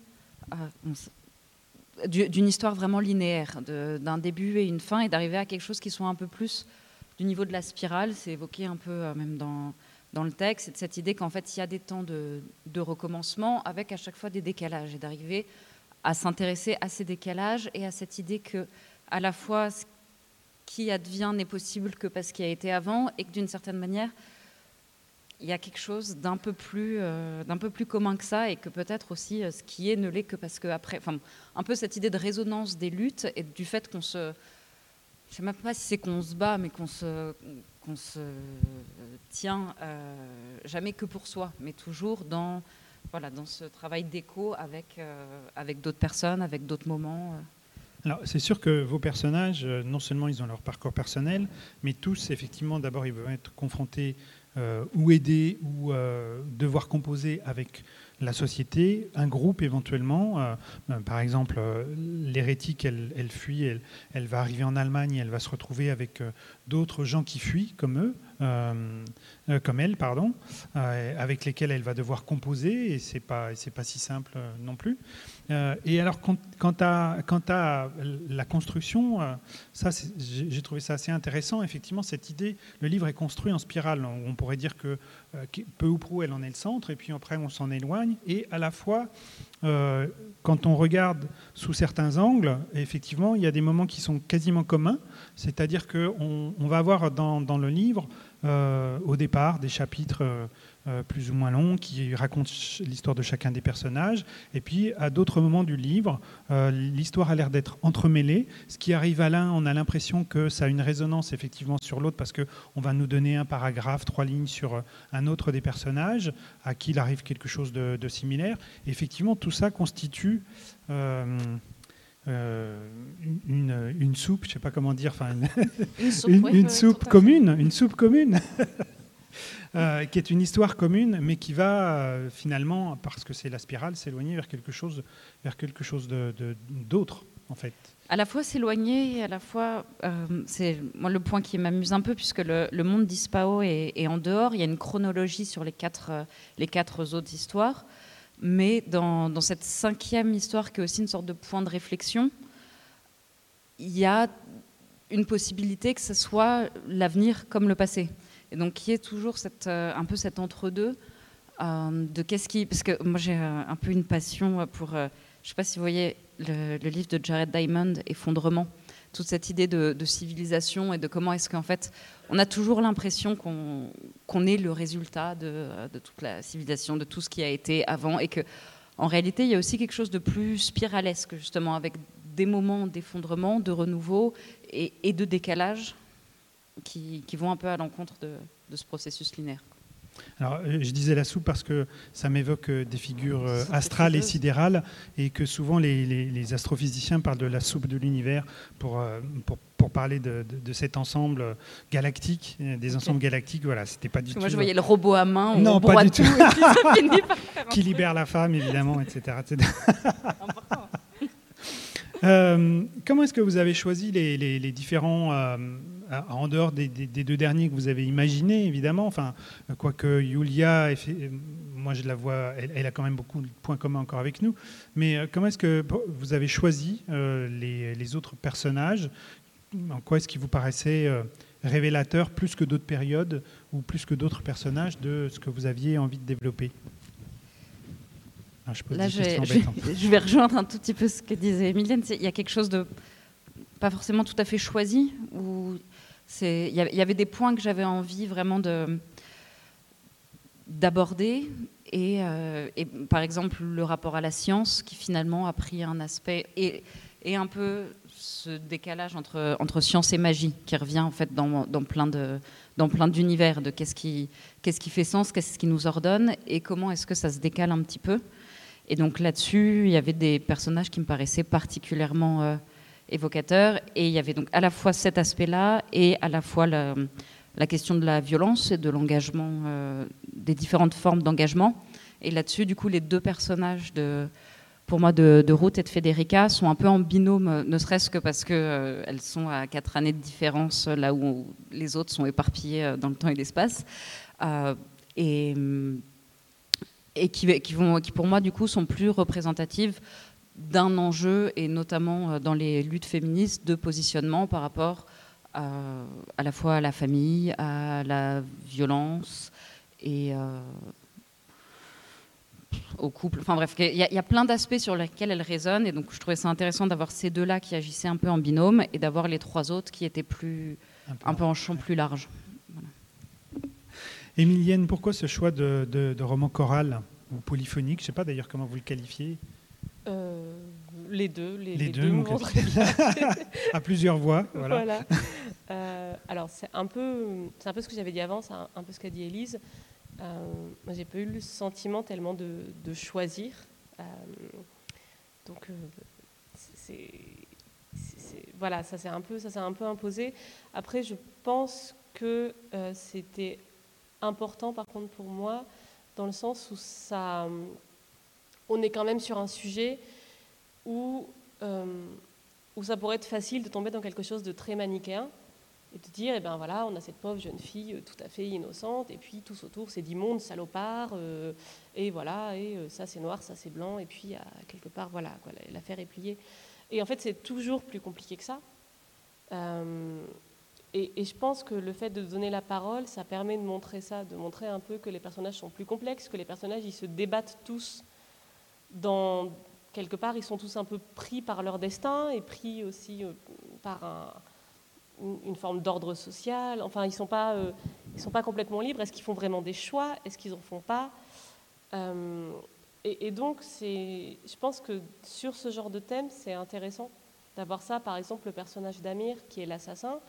d'une histoire vraiment linéaire, d'un début et une fin, et d'arriver à quelque chose qui soit un peu plus du niveau de la spirale. C'est évoqué un peu même dans dans le texte, c'est cette idée qu'en fait, il y a des temps de, recommencement avec à chaque fois des décalages et d'arriver à s'intéresser à ces décalages et à cette idée que à la fois ce qui advient n'est possible que parce qu'il a été avant et que d'une certaine manière il y a quelque chose d'un peu plus euh, d'un peu plus commun que ça et que peut-être aussi euh, ce qui est ne l'est que parce que après enfin un peu cette idée de résonance des luttes et du fait qu'on se je sais même pas si c'est qu'on se bat mais qu'on se qu'on se tient euh, jamais que pour soi, mais toujours dans, voilà, dans ce travail d'écho avec, euh, avec d'autres personnes, avec d'autres moments. Euh. Alors, c'est sûr que vos personnages, non seulement ils ont leur parcours personnel, mais tous, effectivement, d'abord, ils vont être confrontés ou aider ou devoir composer avec la société, un groupe éventuellement. par exemple, l'hérétique, elle, elle, fuit, elle, elle, va arriver en Allemagne, elle va se retrouver avec d'autres gens qui fuient comme eux. Euh, euh, comme elle, pardon, euh, avec lesquelles elle va devoir composer, et c'est pas pas si simple non plus. et alors quant à, quant à la construction, ça j'ai trouvé ça assez intéressant. Effectivement, cette idée, le livre est construit en spirale. On pourrait dire que peu ou prou elle en est le centre, et puis après on s'en éloigne, et à la fois quand on regarde sous certains angles, effectivement, il y a des moments qui sont quasiment communs, c'est-à-dire qu'on on va avoir dans, le livre au départ des chapitres euh, euh, plus ou moins longs qui racontent l'histoire de chacun des personnages. Et puis, à d'autres moments du livre, l'histoire a l'air d'être entremêlée. Ce qui arrive à l'un, on a l'impression que ça a une résonance effectivement sur l'autre parce qu'on va nous donner un paragraphe, trois lignes sur un autre des personnages à qui il arrive quelque chose de, similaire. Effectivement, tout ça constitue euh, une, une, soupe, je ne sais pas comment dire, enfin une, soupe, commune, une soupe commune, euh, qui est une histoire commune, mais qui va euh, finalement, parce que c'est la spirale, s'éloigner vers quelque chose, vers quelque chose d'autre, en fait. À la fois s'éloigner, à la fois, c'est moi le point qui m'amuse un peu, puisque le, monde d'Ispao est, est, en dehors. Il y a une chronologie sur les quatre, les quatre autres histoires. Mais dans, cette cinquième histoire, qui est aussi une sorte de point de réflexion, il y a une possibilité que ce soit l'avenir comme le passé. Et donc, y a toujours euh, un peu cet entre-deux euh, de qu'est-ce qui. Parce que moi, j'ai euh, un peu une passion pour. je ne sais pas si vous voyez le, livre de Jared Diamond, Effondrement toute cette idée de, civilisation et de comment est-ce qu'en fait on a toujours l'impression qu'on est le résultat de, toute la civilisation, de tout ce qui a été avant et que en réalité il y a aussi quelque chose de plus spiralesque justement avec des moments d'effondrement, de renouveau et, de décalage qui, vont un peu à l'encontre de ce processus linéaire. Alors, euh, je disais la soupe parce que ça m'évoque euh, des figures euh, astrales et sidérales et que souvent les, astrophysiciens parlent de la soupe de l'univers pour, pour, parler de, cet ensemble galactique, des ensembles galactiques. Voilà, c'était pas du tout. Moi, je voyais le robot à main, non, pas du tout. Qui libère la femme, évidemment, etc. comment est-ce que vous avez choisi les, différents en dehors des, deux derniers que vous avez imaginés, évidemment, enfin, quoique Yulia, moi je la vois, elle, a quand même beaucoup de points communs encore avec nous, mais euh, comment est-ce que vous avez choisi euh, les, autres personnages? En quoi est-ce qu'ils vous paraissaient euh, révélateurs plus que d'autres périodes ou plus que d'autres personnages de ce que vous aviez envie de développer? Ah, je, Là, je vais, je vais, rejoindre un tout petit peu ce que disait Emilienne. Il y a quelque chose de pas forcément tout à fait choisi, ou il y avait des points que j'avais envie vraiment de d'aborder et, par exemple le rapport à la science qui finalement a pris un aspect et, un peu ce décalage entre, entre science et magie qui revient en fait dans, dans plein de dans plein d'univers de qu'est-ce qui qu'est-ce qui fait sens, qu'est-ce qui nous ordonne et comment est-ce que ça se décale un petit peu. Et donc là-dessus, il y avait des personnages qui me paraissaient particulièrement euh, évocateurs et il y avait donc à la fois cet aspect-là et à la fois la, question de la violence et de l'engagement, euh, des différentes formes d'engagement. Et là-dessus, du coup, les deux personnages de pour moi de, Ruth et de Federica sont un peu en binôme, ne serait-ce que parce qu'elles euh, sont à quatre années de différence, là où les autres sont éparpillés euh, dans le temps et l'espace. Et, et qui, qui, vont, qui, pour moi, du coup, sont plus représentatives d'un enjeu, et notamment dans les luttes féministes, de positionnement par rapport à, à la fois à la famille, à la violence et au couple. Enfin bref, il y, y, a plein d'aspects sur lesquels elle résonne. Et donc je trouvais ça intéressant d'avoir ces deux-là qui agissaient un peu en binôme et d'avoir les trois autres qui étaient plus, un peu, un peu en champ plus large. Voilà. Émilienne, pourquoi ce choix de, de, de roman choral ou polyphonique? Je ne sais pas d'ailleurs comment vous le qualifiez. Euh, les deux. Les, les, les deux, deux à plusieurs voix. Voilà. voilà. Euh, alors c'est un, peu, un peu ce que j'avais dit avant, c'est un, un peu ce qu'a dit Élise. Euh, moi, j'ai pas eu le sentiment tellement de, de choisir. Euh, donc, c'est, voilà, ça s'est un peu, ça s'est un peu imposé. Après, je pense que c'était important, par contre, pour moi, dans le sens où ça, on est quand même sur un sujet où, où ça pourrait être facile de tomber dans quelque chose de très manichéen et de dire, eh ben voilà, on a cette pauvre jeune fille euh, tout à fait innocente, et puis tous autour, c'est d'immondes salopards, euh, et voilà, et euh, ça c'est noir, ça c'est blanc, et puis à quelque part, voilà, l'affaire est pliée. Et en fait, c'est toujours plus compliqué que ça. Euh, et, et, je pense que le fait de donner la parole, ça permet de montrer ça, de montrer un peu que les personnages sont plus complexes, que les personnages, ils se débattent tous dans... Quelque part, ils sont tous un peu pris par leur destin, et pris aussi par un une forme d'ordre social. Enfin, ils ne sont, pas, euh, sont pas complètement libres. Est-ce qu'ils font vraiment des choix? Est-ce qu'ils n'en font pas? Euh, et, et, donc, je pense que sur ce genre de thème, c'est intéressant d'avoir ça. Par exemple, le personnage d'Amir, qui est l'assassin.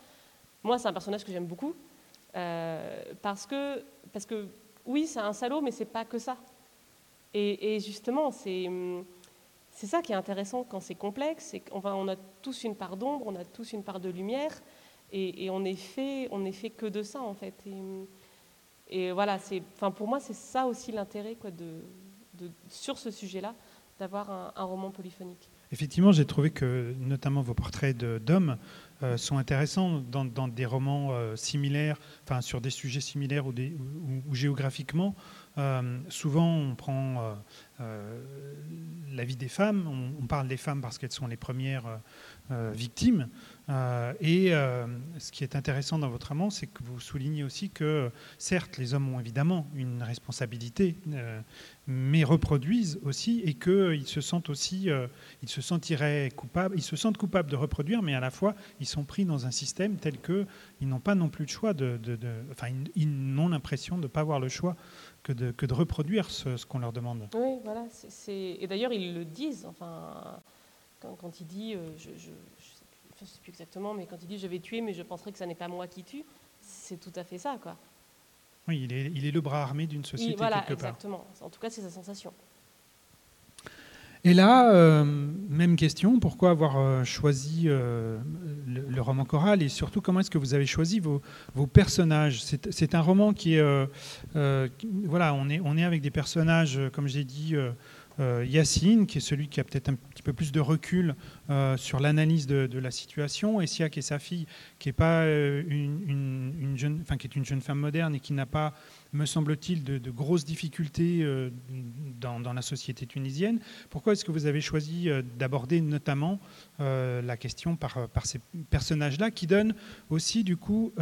Moi, c'est un personnage que j'aime beaucoup. Euh, parce, que, parce que, oui, c'est un salaud, mais c'est pas que ça. Et, justement, c'est c'est ça qui est intéressant quand c'est complexe, c'est qu'on on a tous une part d'ombre, on a tous une part de lumière, et, on est fait, que de ça en fait. Et, et voilà, pour moi c'est ça aussi l'intérêt sur ce sujet-là, d'avoir un, roman polyphonique. Effectivement, j'ai trouvé que notamment vos portraits d'hommes euh, sont intéressants dans, des romans euh, similaires, sur des sujets similaires ou géographiquement. Euh, souvent, on prend euh, euh, la vie des femmes, on, parle des femmes parce qu'elles sont les premières victimes. Et ce qui est intéressant dans votre roman, c'est que vous soulignez aussi que, certes, les hommes ont évidemment une responsabilité, mais reproduisent aussi, et qu'ils se sentent aussi, coupables, ils se sentent coupables de reproduire, mais à la fois, ils sont pris dans un système tel que ils n'ont pas non plus de choix enfin, ils n'ont l'impression de ne pas avoir le choix que de, que de reproduire ce, ce qu'on leur demande. Oui, voilà. C est, c est... Et d'ailleurs, ils le disent. Enfin, quand, quand il dit, euh, je ne sais plus exactement, mais quand il dit je vais tuer, mais je penserai que ce n'est pas moi qui tue, c'est tout à fait ça, quoi. Oui, il est, il est le bras armé d'une société oui, voilà, quelque part. Exactement. En tout cas, c'est sa sensation. Et là, euh, même question, pourquoi avoir euh, choisi euh, le, roman choral et surtout comment est-ce que vous avez choisi vos, vos personnages? C'est un roman qui est... Voilà, on est, on est avec des personnages, comme j'ai dit, Yacine, qui est celui qui a peut-être un petit peu plus de recul euh, sur l'analyse de, la situation, et Sia, qui est sa fille, qui est, pas, euh, une, une, une, jeune, enfin, qui est une jeune femme moderne et qui n'a pas, me semble-t-il, de, grosses difficultés euh, dans, la société tunisienne. Pourquoi est-ce que vous avez choisi euh, d'aborder notamment euh, la question par, par ces personnages-là, qui donnent aussi, du coup,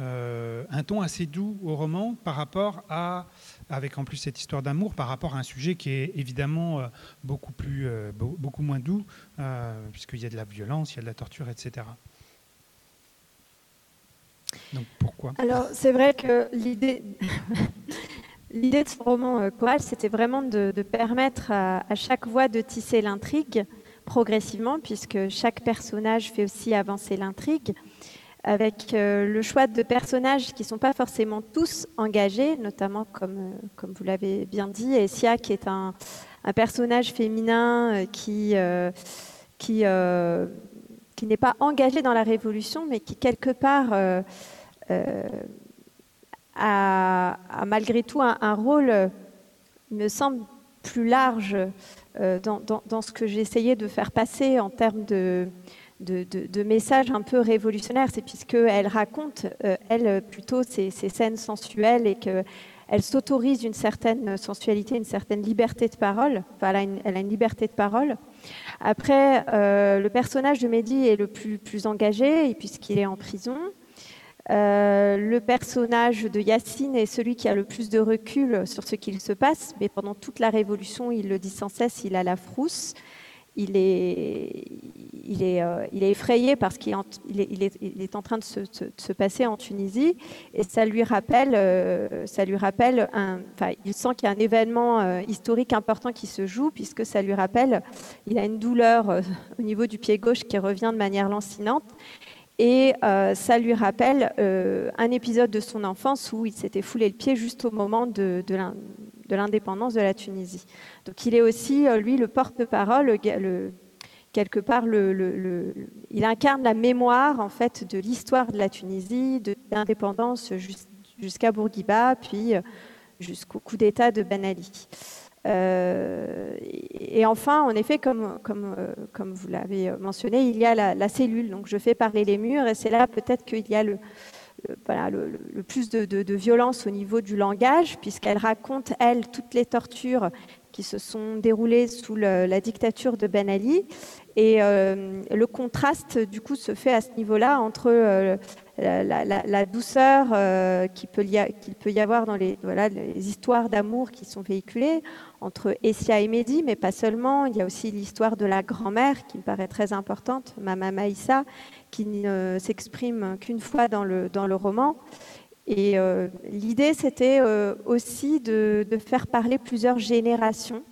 un ton assez doux au roman par rapport à avec en plus cette histoire d'amour par rapport à un sujet qui est évidemment euh, beaucoup, plus, euh, beaucoup moins doux, euh, puisqu'il y a de la violence, il y a de la torture, etc. Donc pourquoi? Alors c'est vrai que l'idée... L'idée de ce roman choral, c'était vraiment de, permettre à, chaque voix de tisser l'intrigue progressivement, puisque chaque personnage fait aussi avancer l'intrigue, avec le choix de personnages qui ne sont pas forcément tous engagés, notamment comme, comme vous l'avez bien dit, Essia qui est un, un personnage féminin qui, qui qui n'est pas engagé dans la révolution, mais qui quelque part euh, euh, a, malgré tout un, rôle, me semble, plus large euh, dans, ce que j'essayais de faire passer en termes de, de, messages un peu révolutionnaires. C'est puisqu'elle raconte, elle, plutôt ces, scènes sensuelles et qu'elle s'autorise une certaine sensualité, une certaine liberté de parole. Enfin, elle a une liberté de parole. Après, euh, le personnage de Mehdi est le plus, plus engagé, puisqu'il est en prison. Euh, le personnage de Yacine est celui qui a le plus de recul sur ce qu'il se passe, mais pendant toute la Révolution, il le dit sans cesse, il a la frousse il est, il est, euh, il est effrayé parce qu'il est, il est, il est, en train de se, se, passer en Tunisie. Et ça lui rappelle, euh, ça lui rappelle un, il sent qu'il y a un événement euh, historique important qui se joue puisque ça lui rappelle, il a une douleur au niveau du pied gauche qui revient de manière lancinante. Et ça lui rappelle un épisode de son enfance où il s'était foulé le pied juste au moment de, de de l'indépendance de la Tunisie. Donc il est aussi, euh, lui, le porte-parole, quelque part, il incarne la mémoire en fait de l'histoire de la Tunisie, de l'indépendance jusqu'à Bourguiba, puis euh, jusqu'au coup d'État de Ben Ali. Euh, et enfin, en effet, comme vous l'avez mentionné, il y a la, la, cellule. Donc je fais parler les murs, et c'est là peut-être qu'il y a le, voilà, le, plus de, violence au niveau du langage, puisqu'elle raconte, elle, toutes les tortures qui se sont déroulées sous la dictature de Ben Ali. Et euh, le contraste, du coup, se fait à ce niveau-là entre euh, la, douceur euh, qu'il peut, y avoir dans les, histoires d'amour qui sont véhiculées entre Essia et Mehdi, mais pas seulement. Il y a aussi l'histoire de la grand-mère qui me paraît très importante, Mama Maïssa, qui ne s'exprime qu'une fois dans le, dans le roman. Et euh, l'idée, c'était euh, aussi de, faire parler plusieurs générations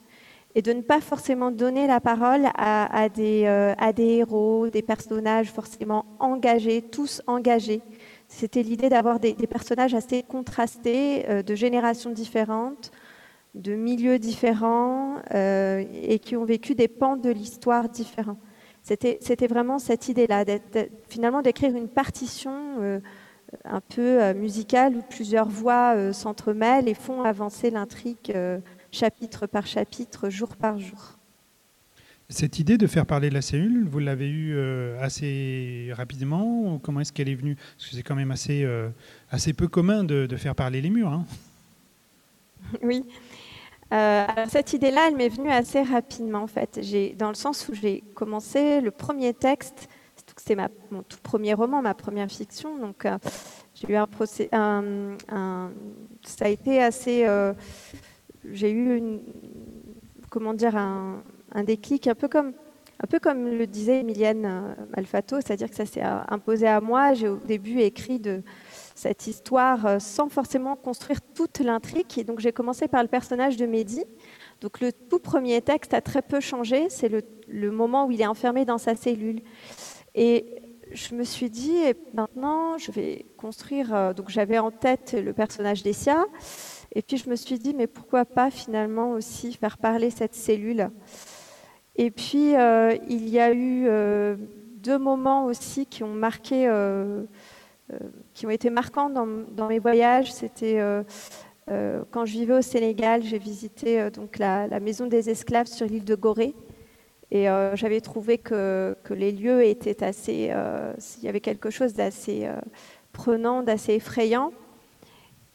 et de ne pas forcément donner la parole à, des, euh, à des héros, des personnages forcément engagés, tous engagés. C'était l'idée d'avoir des, personnages assez contrastés, de générations différentes, de milieux différents et qui ont vécu des pans de l'histoire différents. C'était vraiment cette idée-là, finalement d'écrire une partition euh, un peu euh, musicale où plusieurs voix euh, s'entremêlent et font avancer l'intrigue chapitre par chapitre, jour par jour. Cette idée de faire parler la cellule, vous l'avez eue assez rapidement ou Comment est-ce qu'elle est venue? Parce que c'est quand même assez, assez peu commun de, de faire parler les murs. Hein. oui. Euh, cette idée-là, elle m'est venue assez rapidement, en fait. Dans le sens où j'ai commencé le premier texte, c'est mon tout premier roman, ma première fiction, donc euh, j'ai eu un, procès, un, ça a été assez, euh, j'ai eu comment dire, un, déclic, un peu comme, un peu comme le disait Emilienne Malfato, c'est-à-dire que ça s'est imposé à moi. J'ai au début écrit cette histoire euh, sans forcément construire toute l'intrigue. Donc j'ai commencé par le personnage de Mehdi. Donc le tout premier texte a très peu changé. C'est le, moment où il est enfermé dans sa cellule. Et je me suis dit, et maintenant je vais construire. Euh, donc j'avais en tête le personnage d'Essia. Et puis je me suis dit, mais pourquoi pas finalement aussi faire parler cette cellule? Et puis euh, il y a eu deux moments aussi qui ont marqué euh, qui ont été marquants dans, mes voyages. C'était euh, euh, quand je vivais au Sénégal, j'ai visité donc la, maison des esclaves sur l'île de Gorée. Et j'avais trouvé que, les lieux étaient assez. il y avait quelque chose d'assez prenant, d'assez effrayant.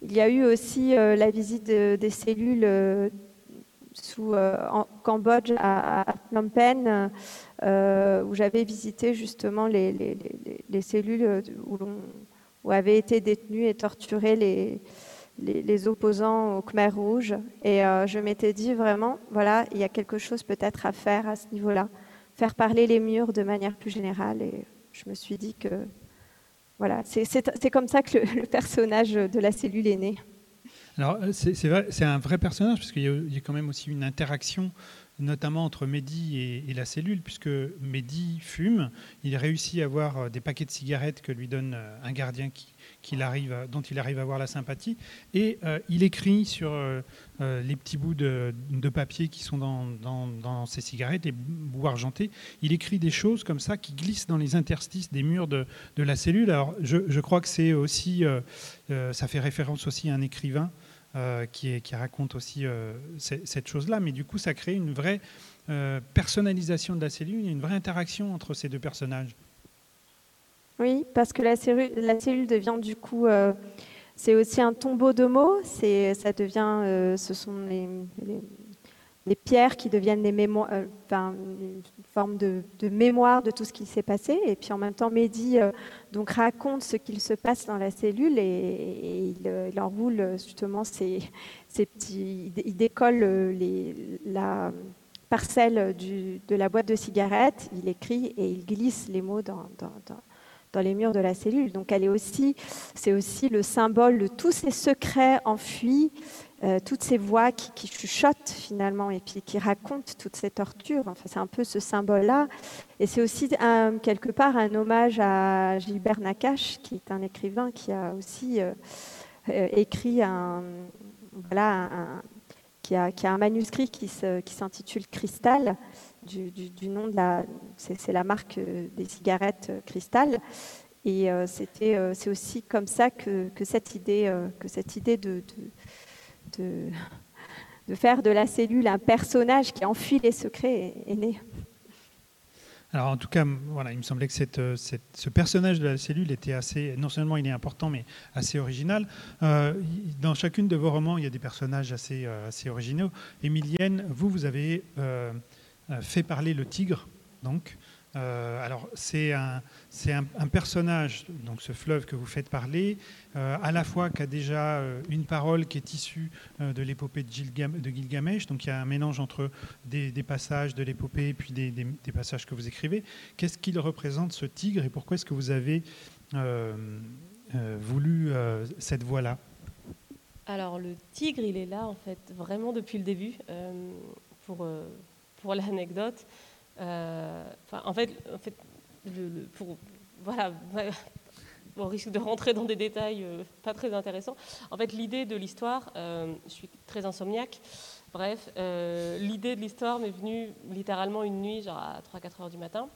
Il y a eu aussi la visite des cellules sous, en Cambodge, à, Phnom Penh, où j'avais visité justement les, les, les cellules où avaient été détenus et torturés les, opposants au Khmer Rouge. Et euh, je m'étais dit vraiment, voilà, il y a quelque chose peut-être à faire à ce niveau-là, faire parler les murs de manière plus générale. Et je me suis dit que, voilà, c'est comme ça que le, personnage de la cellule est né. Alors, c'est un vrai personnage, parce qu'il y, a quand même aussi une interaction notamment entre Mehdi et, la cellule, puisque Mehdi fume, il réussit à avoir euh, des paquets de cigarettes que lui donne euh, un gardien qui, dont il arrive à avoir la sympathie, et euh, il écrit sur les petits bouts de, papier qui sont dans, ces cigarettes, les bouts argentés, il écrit des choses comme ça qui glissent dans les interstices des murs de, la cellule. Alors je, crois que c'est aussi, ça fait référence aussi à un écrivain euh, qui, raconte aussi euh, cette chose-là. Mais du coup, ça crée une vraie euh, personnalisation de la cellule, une vraie interaction entre ces deux personnages. Oui, parce que la cellule, devient du coup, c'est aussi un tombeau de mots. Ça devient, ce sont les, pierres qui deviennent des euh, une forme de, mémoire de tout ce qui s'est passé. Et puis en même temps, Mehdi euh, donc raconte ce qu'il se passe dans la cellule et, il, enroule justement ces, petits, il décolle la parcelle de la boîte de cigarettes, il écrit et il glisse les mots dans les murs de la cellule. Donc elle est aussi, c'est aussi le symbole de tous ces secrets enfuis euh, toutes ces voix qui, chuchotent finalement et puis qui racontent toutes ces tortures. Enfin, c'est un peu ce symbole-là. Et c'est aussi quelque part un hommage à Gilbert Nakache, qui est un écrivain qui a aussi euh, euh, écrit un, voilà, qui, a, qui, un manuscrit qui, qui s'intitule Cristal, du, nom de la, c'est, la marque des cigarettes Cristal. Et c'était, c'est aussi comme ça que, que cette idée, que cette idée de de, faire de la cellule un personnage qui enfuit les secrets est, né. Alors en tout cas, voilà, il me semblait que cette, ce personnage de la cellule était assez, non seulement il est important, mais assez original. Euh, dans chacune de vos romans, il y a des personnages assez, euh, assez originaux. Émilienne, vous, vous avez euh, fait parler le tigre, donc. alors c'est un, un, personnage, donc ce fleuve que vous faites parler, euh, à la fois qui a déjà euh, une parole qui est issue euh, de l'épopée de, Gilgamesh, donc il y a un mélange entre des, passages de l'épopée et puis des, passages que vous écrivez. Qu'est-ce qu'il représente ce tigre et pourquoi est-ce que vous avez voulu cette voix-là? Alors le tigre, il est là en fait vraiment depuis le début. pour pour l'anecdote, en fait, en fait pour, voilà, on risque de rentrer dans des détails euh, pas très intéressants. En fait, l'idée de l'histoire, euh, je suis très insomniaque, bref, euh, l'idée de l'histoire m'est venue littéralement une nuit, genre à 3-4 heures du matin.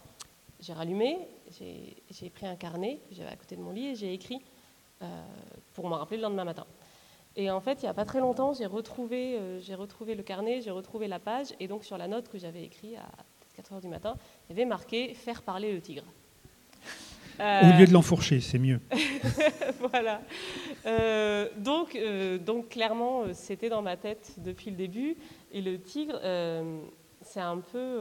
J'ai rallumé, j'ai pris un carnet, j'avais à côté de mon lit et j'ai écrit pour m'en rappeler le lendemain matin. Et en fait, il n'y a pas très longtemps, j'ai retrouvé, j'ai retrouvé le carnet, j'ai retrouvé la page, et donc sur la note que j'avais écrite à 4 heures du matin, il y avait marqué Faire parler le tigre. Au lieu de l'enfourcher, c'est mieux. voilà. Euh, donc, euh, donc, clairement, euh, c'était dans ma tête depuis le début. Et le tigre, c'est un peu,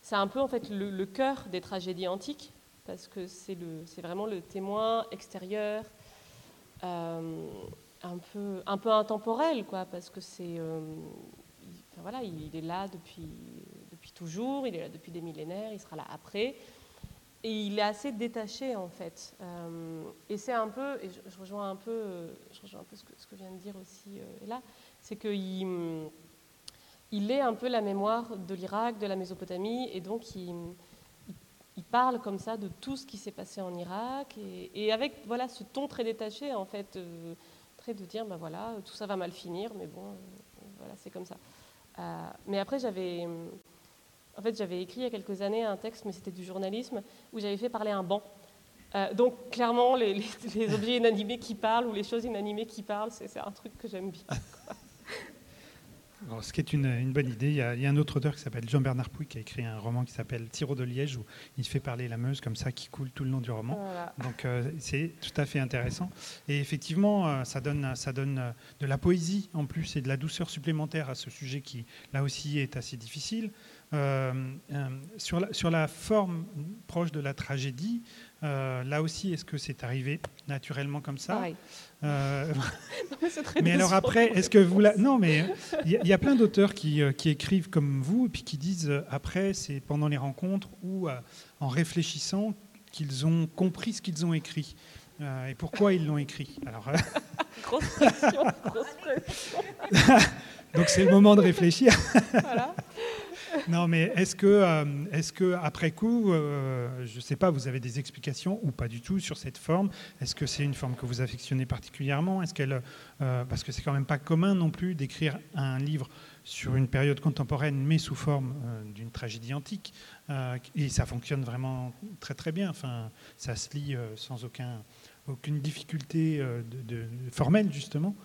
c'est un peu en fait le, cœur des tragédies antiques, parce que c'est le, c'est vraiment le témoin extérieur, un peu, un peu intemporel, quoi, parce que c'est, voilà, il est là depuis toujours, il est là depuis des millénaires, il sera là après. Et il est assez détaché en fait. Euh, et c'est un peu, et je, rejoins un peu, je rejoins un peu ce que, ce que vient de dire aussi euh, là, c'est qu'il il est un peu la mémoire de l'Irak, de la Mésopotamie, et donc il, il, parle comme ça de tout ce qui s'est passé en Irak, et, avec voilà ce ton très détaché en fait, euh, très de dire ben voilà tout ça va mal finir, mais bon voilà c'est comme ça. mais après j'avais en fait, j'avais écrit il y a quelques années un texte, mais c'était du journalisme, où j'avais fait parler un banc. Euh, donc, clairement, les, objets inanimés qui parlent ou les choses inanimées qui parlent, c'est un truc que j'aime bien. Ce qui est une, bonne idée, il y, a, un autre auteur qui s'appelle Jean-Bernard Pouy qui a écrit un roman qui s'appelle Tiro de Liège où il fait parler la Meuse comme ça qui coule tout le long du roman. Donc euh, c'est tout à fait intéressant. Et effectivement, euh, ça donne, ça donne de la poésie en plus et de la douceur supplémentaire à ce sujet qui là aussi est assez difficile. Euh, euh, sur, la, sur, la, forme proche de la tragédie, euh, là aussi, est-ce que c'est arrivé naturellement comme ça Mais alors après, est-ce que vous la... Non, mais il y, a plein d'auteurs qui, qui, écrivent comme vous et puis qui disent après, c'est pendant les rencontres ou en réfléchissant qu'ils ont compris ce qu'ils ont écrit. et pourquoi ils l'ont écrit? Alors, grosse grosse. Donc c'est le moment de réfléchir. Voilà. non, mais est-ce que, euh, est-ce que après coup, euh, je ne sais pas, vous avez des explications ou pas du tout sur cette forme? Est-ce que c'est une forme que vous affectionnez particulièrement? Est-ce qu'elle, euh, parce que c'est quand même pas commun non plus d'écrire un livre sur une période contemporaine, mais sous forme d'une tragédie antique, et ça fonctionne vraiment très très bien. Enfin, ça se lit sans aucun, aucune difficulté formelle justement.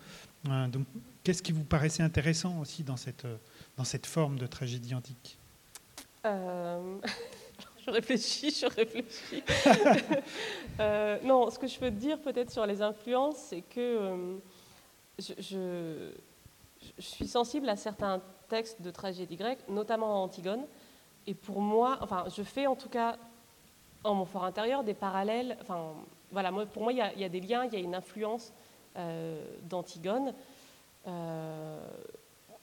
donc, qu'est-ce qui vous paraissait intéressant aussi dans cette dans cette forme de tragédie antique euh, Je réfléchis, je réfléchis. Euh, non, ce que je peux te dire peut-être sur les influences, c'est que euh, je, je, suis sensible à certains textes de tragédie grecque, notamment Antigone. Et pour moi, enfin, je fais en tout cas en mon fort intérieur des parallèles. Enfin, voilà, moi, pour moi, il y, y, a des liens, il y a une influence d'Antigone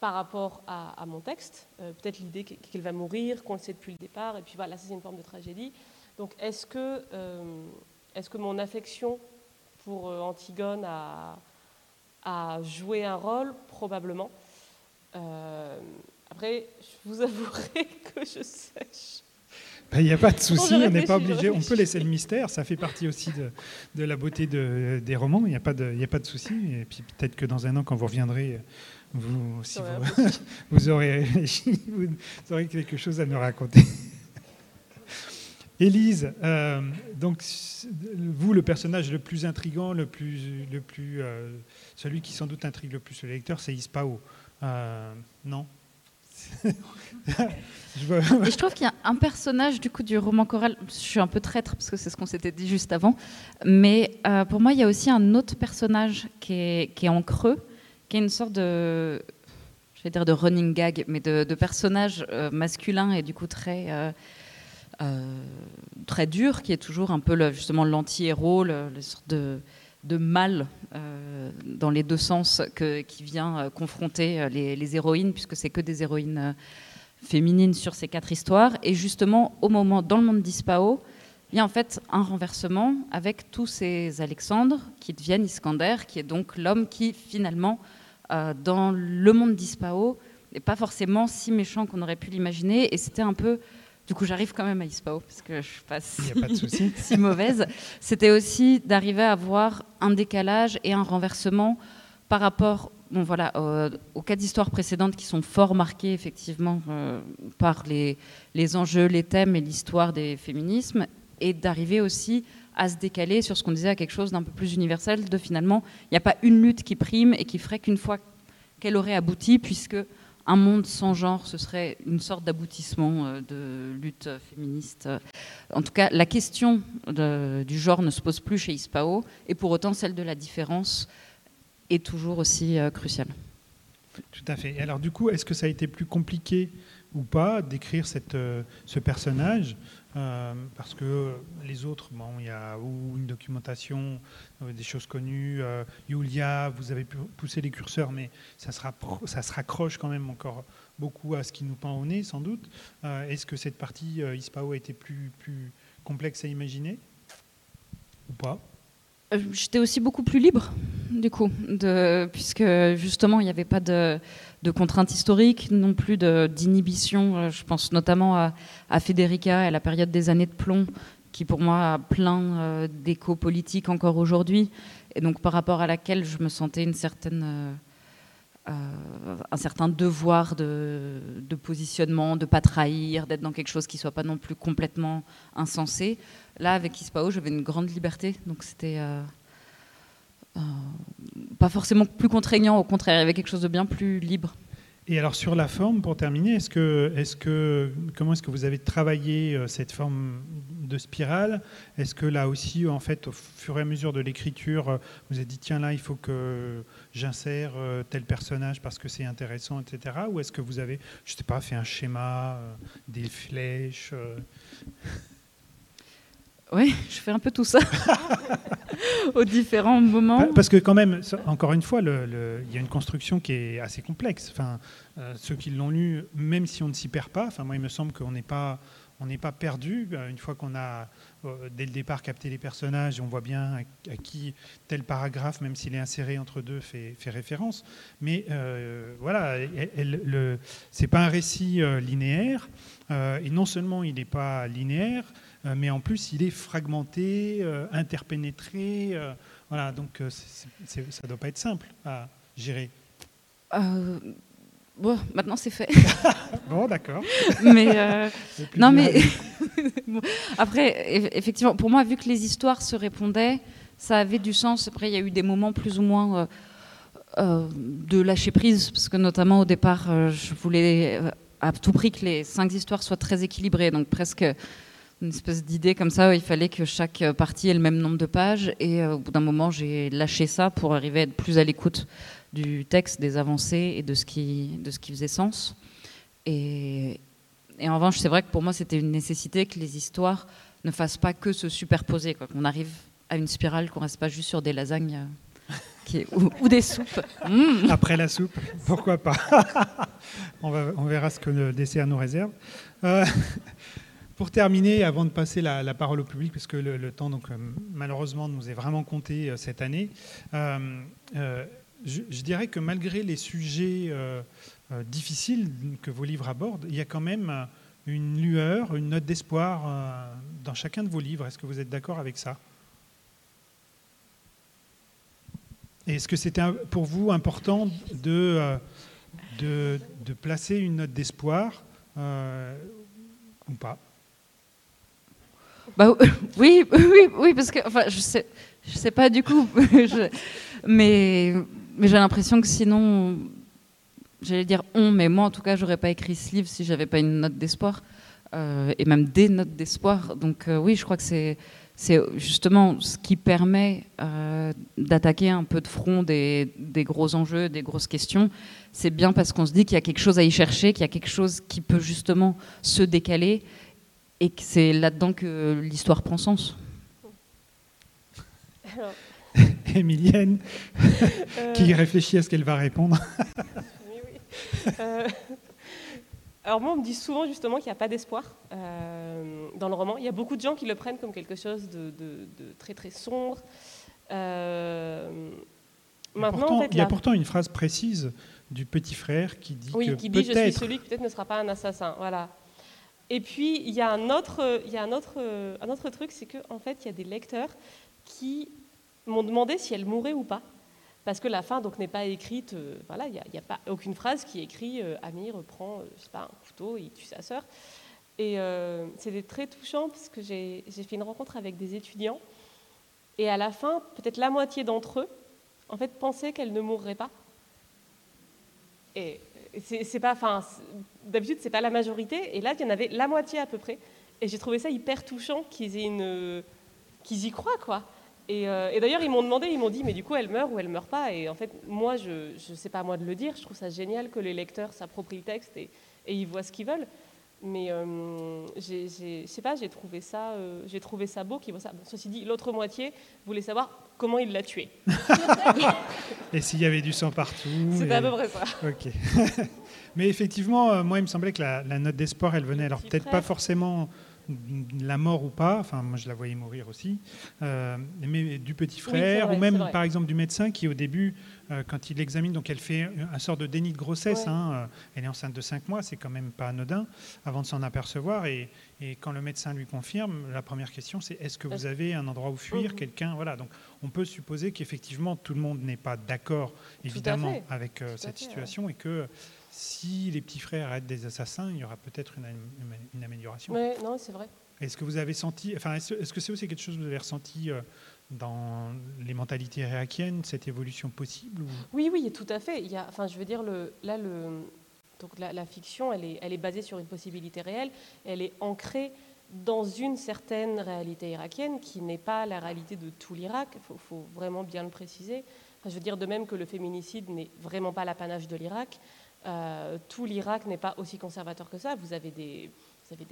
par rapport à, mon texte. Euh, peut-être l'idée qu'elle va mourir, qu'on le sait depuis le départ, et puis voilà, c'est une forme de tragédie. Donc est-ce que, euh, est que mon affection pour euh, Antigone a, a, joué un rôle? Probablement. après, je vous avouerai que je sèche. Ben, il n'y a pas de souci, on n'est pas obligé, on peut laisser le mystère, ça fait partie aussi de, de la beauté de, des romans, il n'y a pas de, a pas de souci. Et puis peut-être que dans un an, quand vous reviendrez vous, si vous, aurez réfléchi, vous aurez quelque chose à me raconter. Élise, euh, donc vous, le personnage le plus intrigant, le plus, le plus, euh, celui qui sans doute intrigue le plus le lecteur, c'est Ispao. Euh, non? Je, trouve qu'il y a un personnage du coup du roman choral. Je suis un peu traître parce que c'est ce qu'on s'était dit juste avant, mais pour moi il y a aussi un autre personnage qui est, qui est en creux qui est une sorte de, je vais dire de running gag, mais de, personnage euh, masculin et du coup très, euh, euh, très dur, qui est toujours un peu le, justement l'anti-héros, le, sorte de, de mal dans les deux sens que, qui vient confronter les, héroïnes, puisque c'est que des héroïnes féminines sur ces quatre histoires. Et justement, au moment, dans le monde d'Ispao, il y a en fait un renversement avec tous ces Alexandres qui deviennent Iskander, qui est donc l'homme qui finalement dans le monde d'Ispao n'est pas forcément si méchant qu'on aurait pu l'imaginer. Et c'était un peu. Du coup, j'arrive quand même à Ispao parce que je suis pas si, mauvaise. C'était aussi d'arriver à avoir un décalage et un renversement par rapport bon, voilà, aux cas d'histoire précédentes qui sont fort marqués effectivement euh, par les, les, enjeux, les thèmes et l'histoire des féminismes, et d'arriver aussi à se décaler sur ce qu'on disait à quelque chose d'un peu plus universel, de finalement, il n'y a pas une lutte qui prime et qui ferait qu'une fois qu'elle aurait abouti, puisque un monde sans genre, ce serait une sorte d'aboutissement euh, de lutte féministe. En tout cas, la question du genre ne se pose plus chez Ispao, et pour autant, celle de la différence est toujours aussi euh, cruciale. Tout à fait. alors, du coup, est-ce que ça a été plus compliqué ou pas d'écrire euh, ce personnage? Euh, parce que les autres, bon, il y a ou une documentation, euh, des choses connues. Euh, Yulia, vous avez poussé les curseurs, mais ça se, ça se raccroche quand même encore beaucoup à ce qui nous pend au nez, sans doute. Est-ce que cette partie ISPAO a été plus, plus complexe à imaginer? Ou pas? J'étais aussi beaucoup plus libre, du coup, de, puisque justement, il n'y avait pas de de contraintes historiques, non plus d'inhibition. Euh, je pense notamment à, à, Federica et à la période des années de plomb, qui pour moi a plein euh, d'échos politiques encore aujourd'hui, et donc par rapport à laquelle je me sentais euh, un certain devoir de, positionnement, de pas trahir, d'être dans quelque chose qui soit pas non plus complètement insensé. Là, avec Ispao, j'avais une grande liberté, donc c'était pas forcément plus contraignant, au contraire, il y avait quelque chose de bien plus libre. Et alors sur la forme, pour terminer, est-ce que, est que, comment est-ce que vous avez travaillé euh, cette forme de spirale? Est-ce que là aussi, en fait, au fur et à mesure de l'écriture, euh, vous avez dit tiens là, il faut que j'insère tel personnage parce que c'est intéressant, etc. Ou est-ce que vous avez, je sais pas, fait un schéma, des flèches oui, je fais un peu tout ça aux différents moments. Parce que quand même, encore une fois, il y a une construction qui est assez complexe. Enfin, euh, ceux qui l'ont lu, même si on ne s'y perd pas, enfin moi il me semble qu'on n'est pas, on n'est pas perdu une fois qu'on a dès le départ capté les personnages on voit bien à, qui tel paragraphe, même s'il est inséré entre deux, fait, fait référence. Mais voilà, ce n'est pas un récit linéaire. et non seulement il n'est pas linéaire, mais en plus il est fragmenté, interpénétré. voilà, donc ça ne doit pas être simple à gérer. Bon, maintenant c'est fait. bon, d'accord. mais euh, non, mais après, effectivement, pour moi, vu que les histoires se répondaient, ça avait du sens. Après, il y a eu des moments plus ou moins euh, euh, de lâcher prise, parce que notamment au départ, je voulais à tout prix que les cinq histoires soient très équilibrées, donc presque une espèce d'idée comme ça. Où il fallait que chaque partie ait le même nombre de pages, et au bout d'un moment, j'ai lâché ça pour arriver à être plus à l'écoute du texte, des avancées et de ce qui, de ce qui faisait sens. Et, en revanche, c'est vrai que pour moi, c'était une nécessité que les histoires ne fassent pas que se superposer, qu'on arrive à une spirale, qu'on reste pas juste sur des lasagnes euh, ou, des soupes. Mmh. Après la soupe, pourquoi pas? On, verra ce que le dessert nous réserve. Euh, pour terminer, avant de passer la, parole au public, parce que le, temps, donc, euh, malheureusement, nous est vraiment compté cette année, je, dirais que malgré les sujets euh, euh, difficiles que vos livres abordent, il y a quand même euh, une lueur, une note d'espoir dans chacun de vos livres. Est-ce que vous êtes d'accord avec ça? Est-ce que c'était pour vous important de, de, placer une note d'espoir ou pas? Bah, oui, oui, oui, parce que enfin, je sais, je sais pas du coup, mais mais j'ai l'impression que sinon, j'allais dire on, mais moi en tout cas, j'aurais pas écrit ce livre si j'avais pas une note d'espoir, euh, et même des notes d'espoir. Donc euh, oui, je crois que c'est c'est justement ce qui permet euh, d'attaquer un peu de front des, des, gros enjeux, des grosses questions. C'est bien parce qu'on se dit qu'il y a quelque chose à y chercher, qu'il y a quelque chose qui peut justement se décaler, et que c'est là-dedans que l'histoire prend sens. Emilienne, qui réfléchit à ce qu'elle va répondre. oui, oui. Euh, alors moi, on me dit souvent justement qu'il n'y a pas d'espoir euh, dans le roman. Il y a beaucoup de gens qui le prennent comme quelque chose de, très très sombre. Euh, maintenant, il y a pourtant une phrase précise du petit frère qui dit oui, que qui dit je suis celui qui peut-être ne sera pas un assassin. Voilà. Et puis il y a un autre, truc, c'est qu'en en fait il y a des lecteurs qui m'ont demandé si elle mourait ou pas. Parce que la fin donc n'est pas écrite, euh, voilà, il n'y a, pas aucune phrase qui est écrite euh, Amir prend, euh, pas, un couteau et il tue sa sœur. Et c'était très touchant parce que j'ai fait une rencontre avec des étudiants et à la fin, peut-être la moitié d'entre eux, en fait, pensaient qu'elle ne mourrait pas. Et c'est pas, enfin, d'habitude c'est pas la majorité, et là il y en avait la moitié à peu près. Et j'ai trouvé ça hyper touchant qu'ils aient une, qu'ils y croient quoi. Euh, et, d'ailleurs, ils m'ont demandé, ils m'ont dit, mais du coup, elle meurt ou elle meurt pas? Et en fait, moi, je ne sais pas moi de le dire. Je trouve ça génial que les lecteurs s'approprient le texte et, ils voient ce qu'ils veulent. Mais euh, je sais pas, j'ai trouvé ça, euh, j'ai trouvé ça beau voient ça. ceci dit, l'autre moitié voulait savoir comment il l'a tué. et s'il y avait du sang partout. C'est à peu près ça. Ok. mais effectivement, euh, moi, il me semblait que la, la note d'espoir, elle venait alors peut-être pas forcément la mort ou pas, enfin moi je la voyais mourir aussi, euh, mais du petit frère, ou même par exemple du médecin qui au début, quand il l'examine, donc elle fait un sort de déni de grossesse, hein, euh, elle est enceinte de 5 mois, c'est quand même pas anodin, avant de s'en apercevoir, et, quand le médecin lui confirme, la première question c'est est-ce que vous avez un endroit où fuir, mhm. quelqu'un, voilà, donc on peut supposer qu'effectivement tout le monde n'est pas d'accord évidemment avec cette situation et que si les petits frères arrêtent des assassins, il y aura peut-être une, amélioration. Oui, non, c'est vrai. Est-ce que vous avez senti, enfin, est-ce que c'est aussi quelque chose que vous avez ressenti euh, dans les mentalités irakiennes, cette évolution possible Oui, oui, tout à fait. Enfin, je veux dire, là, donc la, fiction, elle est, basée sur une possibilité réelle, elle est ancrée dans une certaine réalité irakienne qui n'est pas la réalité de tout l'Irak. Il faut, vraiment bien le préciser. Enfin, je veux dire de même que le féminicide n'est vraiment pas l'apanage de l'Irak. Euh, tout l'Irak n'est pas aussi conservateur que ça. Vous avez des,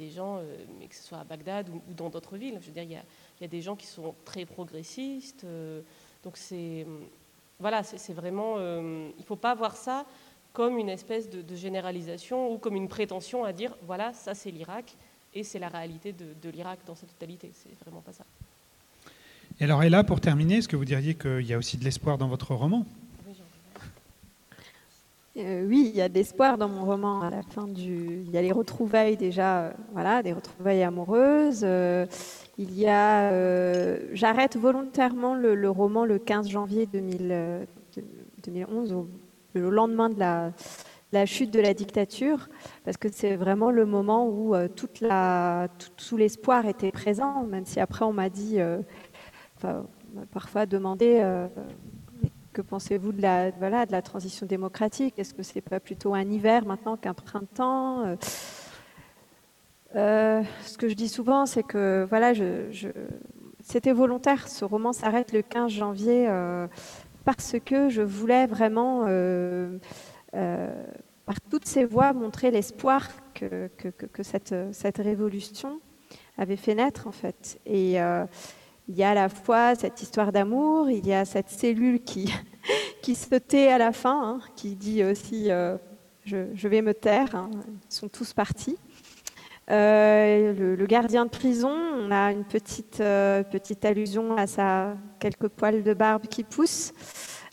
gens, euh, que ce soit à Bagdad ou, dans d'autres villes, je veux dire, il y, a, il y, a, des gens qui sont très progressistes. Euh, donc c'est, voilà, c'est vraiment, il ne faut pas voir ça comme une espèce de, généralisation ou comme une prétention à dire, voilà, ça c'est l'Irak et c'est la réalité de, l'Irak dans sa totalité. C'est vraiment pas ça. Et alors, et là, pour terminer, est-ce que vous diriez qu'il y a aussi de l'espoir dans votre roman? Euh, oui, il y a de l'espoir dans mon roman. À la fin il y a les retrouvailles déjà, euh, voilà, des retrouvailles amoureuses. Euh, il y a, j'arrête volontairement le, roman le 15 janvier 2011, au, le lendemain de la, chute de la dictature, parce que c'est vraiment le moment où tout, l'espoir était présent, même si après on m'a dit, enfin, parfois demandé que pensez-vous de la, voilà, de la transition démocratique? Est-ce que c'est pas plutôt un hiver maintenant qu'un printemps? Euh, euh, Ce que je dis souvent, c'est que voilà, c'était volontaire. Ce roman s'arrête le 15 janvier euh, parce que je voulais vraiment, par toutes ces voix, montrer l'espoir que, que, cette, cette révolution avait fait naître en fait. Il y a à la fois cette histoire d'amour, il y a cette cellule qui, se tait à la fin, hein, qui dit aussi euh, je, vais me taire, hein. ils sont tous partis. Euh, le, gardien de prison, on a une petite, euh, petite allusion à sa quelques poils de barbe qui poussent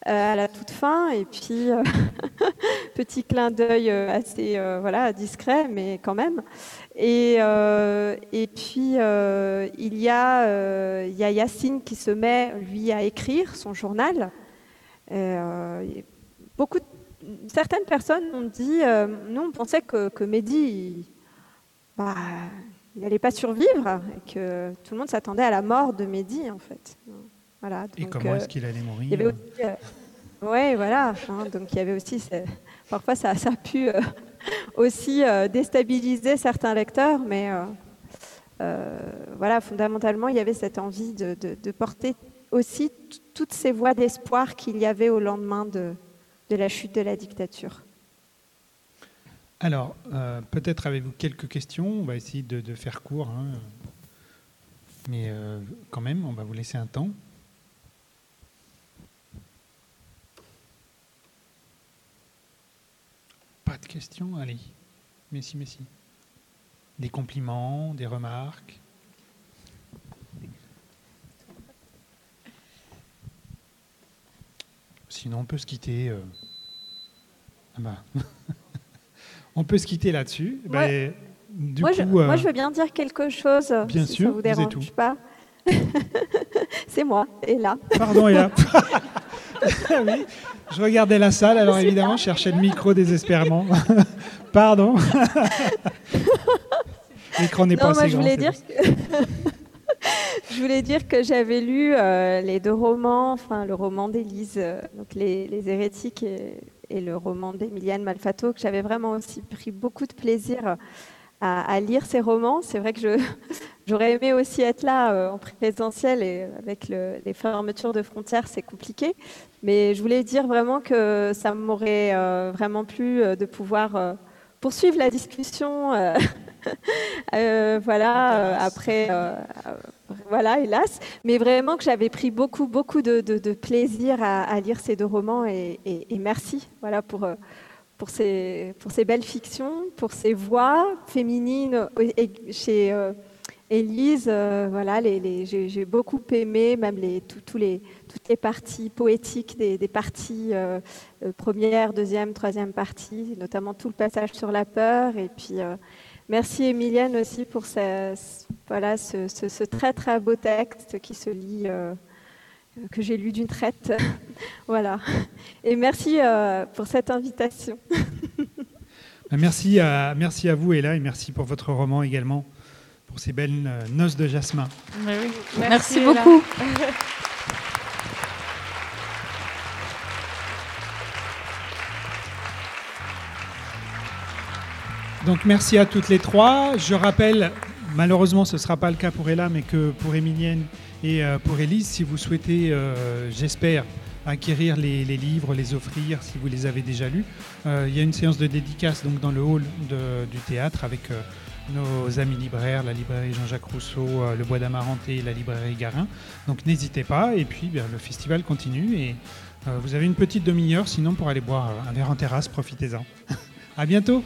à la toute fin, et puis petit clin d'œil assez voilà discret, mais quand même. Et, et puis il y a, y a Yacine qui se met lui à écrire son journal. Euh, beaucoup, certaines personnes ont dit, euh, nous on pensait que, que Mehdi, bah, il n'allait pas survivre et que tout le monde s'attendait à la mort de Mehdi en fait. Voilà, et comment est-ce qu'il allait mourir Oui, voilà. Hein, donc il y avait aussi, parfois ça, ça, a pu aussi déstabiliser certains lecteurs, mais voilà, fondamentalement, il y avait cette envie de, de, de porter aussi toutes ces voix d'espoir qu'il y avait au lendemain de, de, la chute de la dictature. Alors, euh, peut-être avez-vous quelques questions. On va essayer de, faire court, hein. mais euh, quand même, on va vous laisser un temps. Pas de questions Allez. Merci, merci. Des compliments, des remarques Sinon, on peut se quitter. Euh, ah bah. on peut se quitter là-dessus. Bah, moi, je, moi, euh, je, veux bien dire quelque chose. Bien si sûr, ça vous dérange pas. C'est moi, et là. Pardon, Ella. oui, je regardais la salle, alors évidemment, je cherchais le micro désespérément. Pardon. L'écran n'est pas assez je grand. Voulais dire je voulais dire que j'avais lu euh, les deux romans, enfin le roman d'Élise, euh, donc les, Hérétiques et, le roman d'Emiliane Malfato, que j'avais vraiment aussi pris beaucoup de plaisir à, lire ces romans. C'est vrai que j'aurais aimé aussi être là euh, en présentiel et avec les fermetures de frontières, c'est compliqué. Mais je voulais dire vraiment que ça m'aurait vraiment plu de pouvoir poursuivre la discussion. voilà, après, voilà, hélas. Mais vraiment que j'avais pris beaucoup, beaucoup de, plaisir à, lire ces deux romans et, merci voilà, pour, euh, pour, ces, pour ces belles fictions, pour ces voix féminines chez euh, Élise. Euh, voilà, les, j'ai beaucoup aimé même les, tous les, toutes les parties poétiques des, parties première, deuxième, troisième partie, notamment tout le passage sur la peur et puis Merci Emilienne aussi pour ce, voilà, ce, très très beau texte qui se lit, euh, que j'ai lu d'une traite. voilà. Et merci euh, pour cette invitation. Ben, merci, à, merci à vous Ella et merci pour votre roman également, pour ces belles euh, noces de jasmin. merci beaucoup. Donc merci à toutes les trois. Je rappelle, malheureusement ce ne sera pas le cas pour Ella, mais que pour Émilienne et euh, pour Élise, si vous souhaitez, euh, j'espère, acquérir les, livres, les offrir si vous les avez déjà lus, euh, il y a une séance de dédicace donc, dans le hall du théâtre avec nos amis libraires, la librairie Jean-Jacques Rousseau, le Bois d'Amaranté et la librairie Garin. Donc n'hésitez pas. Et puis le festival continue et vous avez une petite demi-heure sinon pour aller boire un verre en terrasse, profitez-en. à bientôt